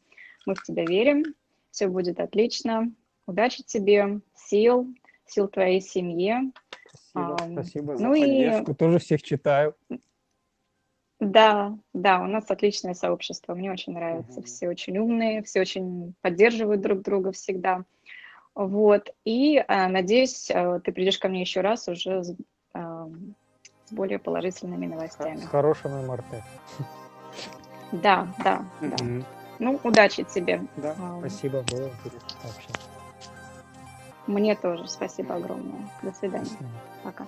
мы в тебя верим. Все будет отлично. Удачи тебе, сил, сил твоей семье. Спасибо, Ам, спасибо за ну и- поддержку. Тоже всех читаю. Да, да, у нас отличное сообщество, мне очень нравится. Мгм. Все очень умные, все очень поддерживают друг друга всегда. Вот, и э, надеюсь, э, ты придешь ко мне еще раз уже с, э, с более положительными новостями. С хорошим МРТ. Да, да, да. Мгм. Ну, удачи тебе. Да, Ам. спасибо, было интересно пообщаться. Мне тоже спасибо огромное. До свидания. Спасибо. Пока.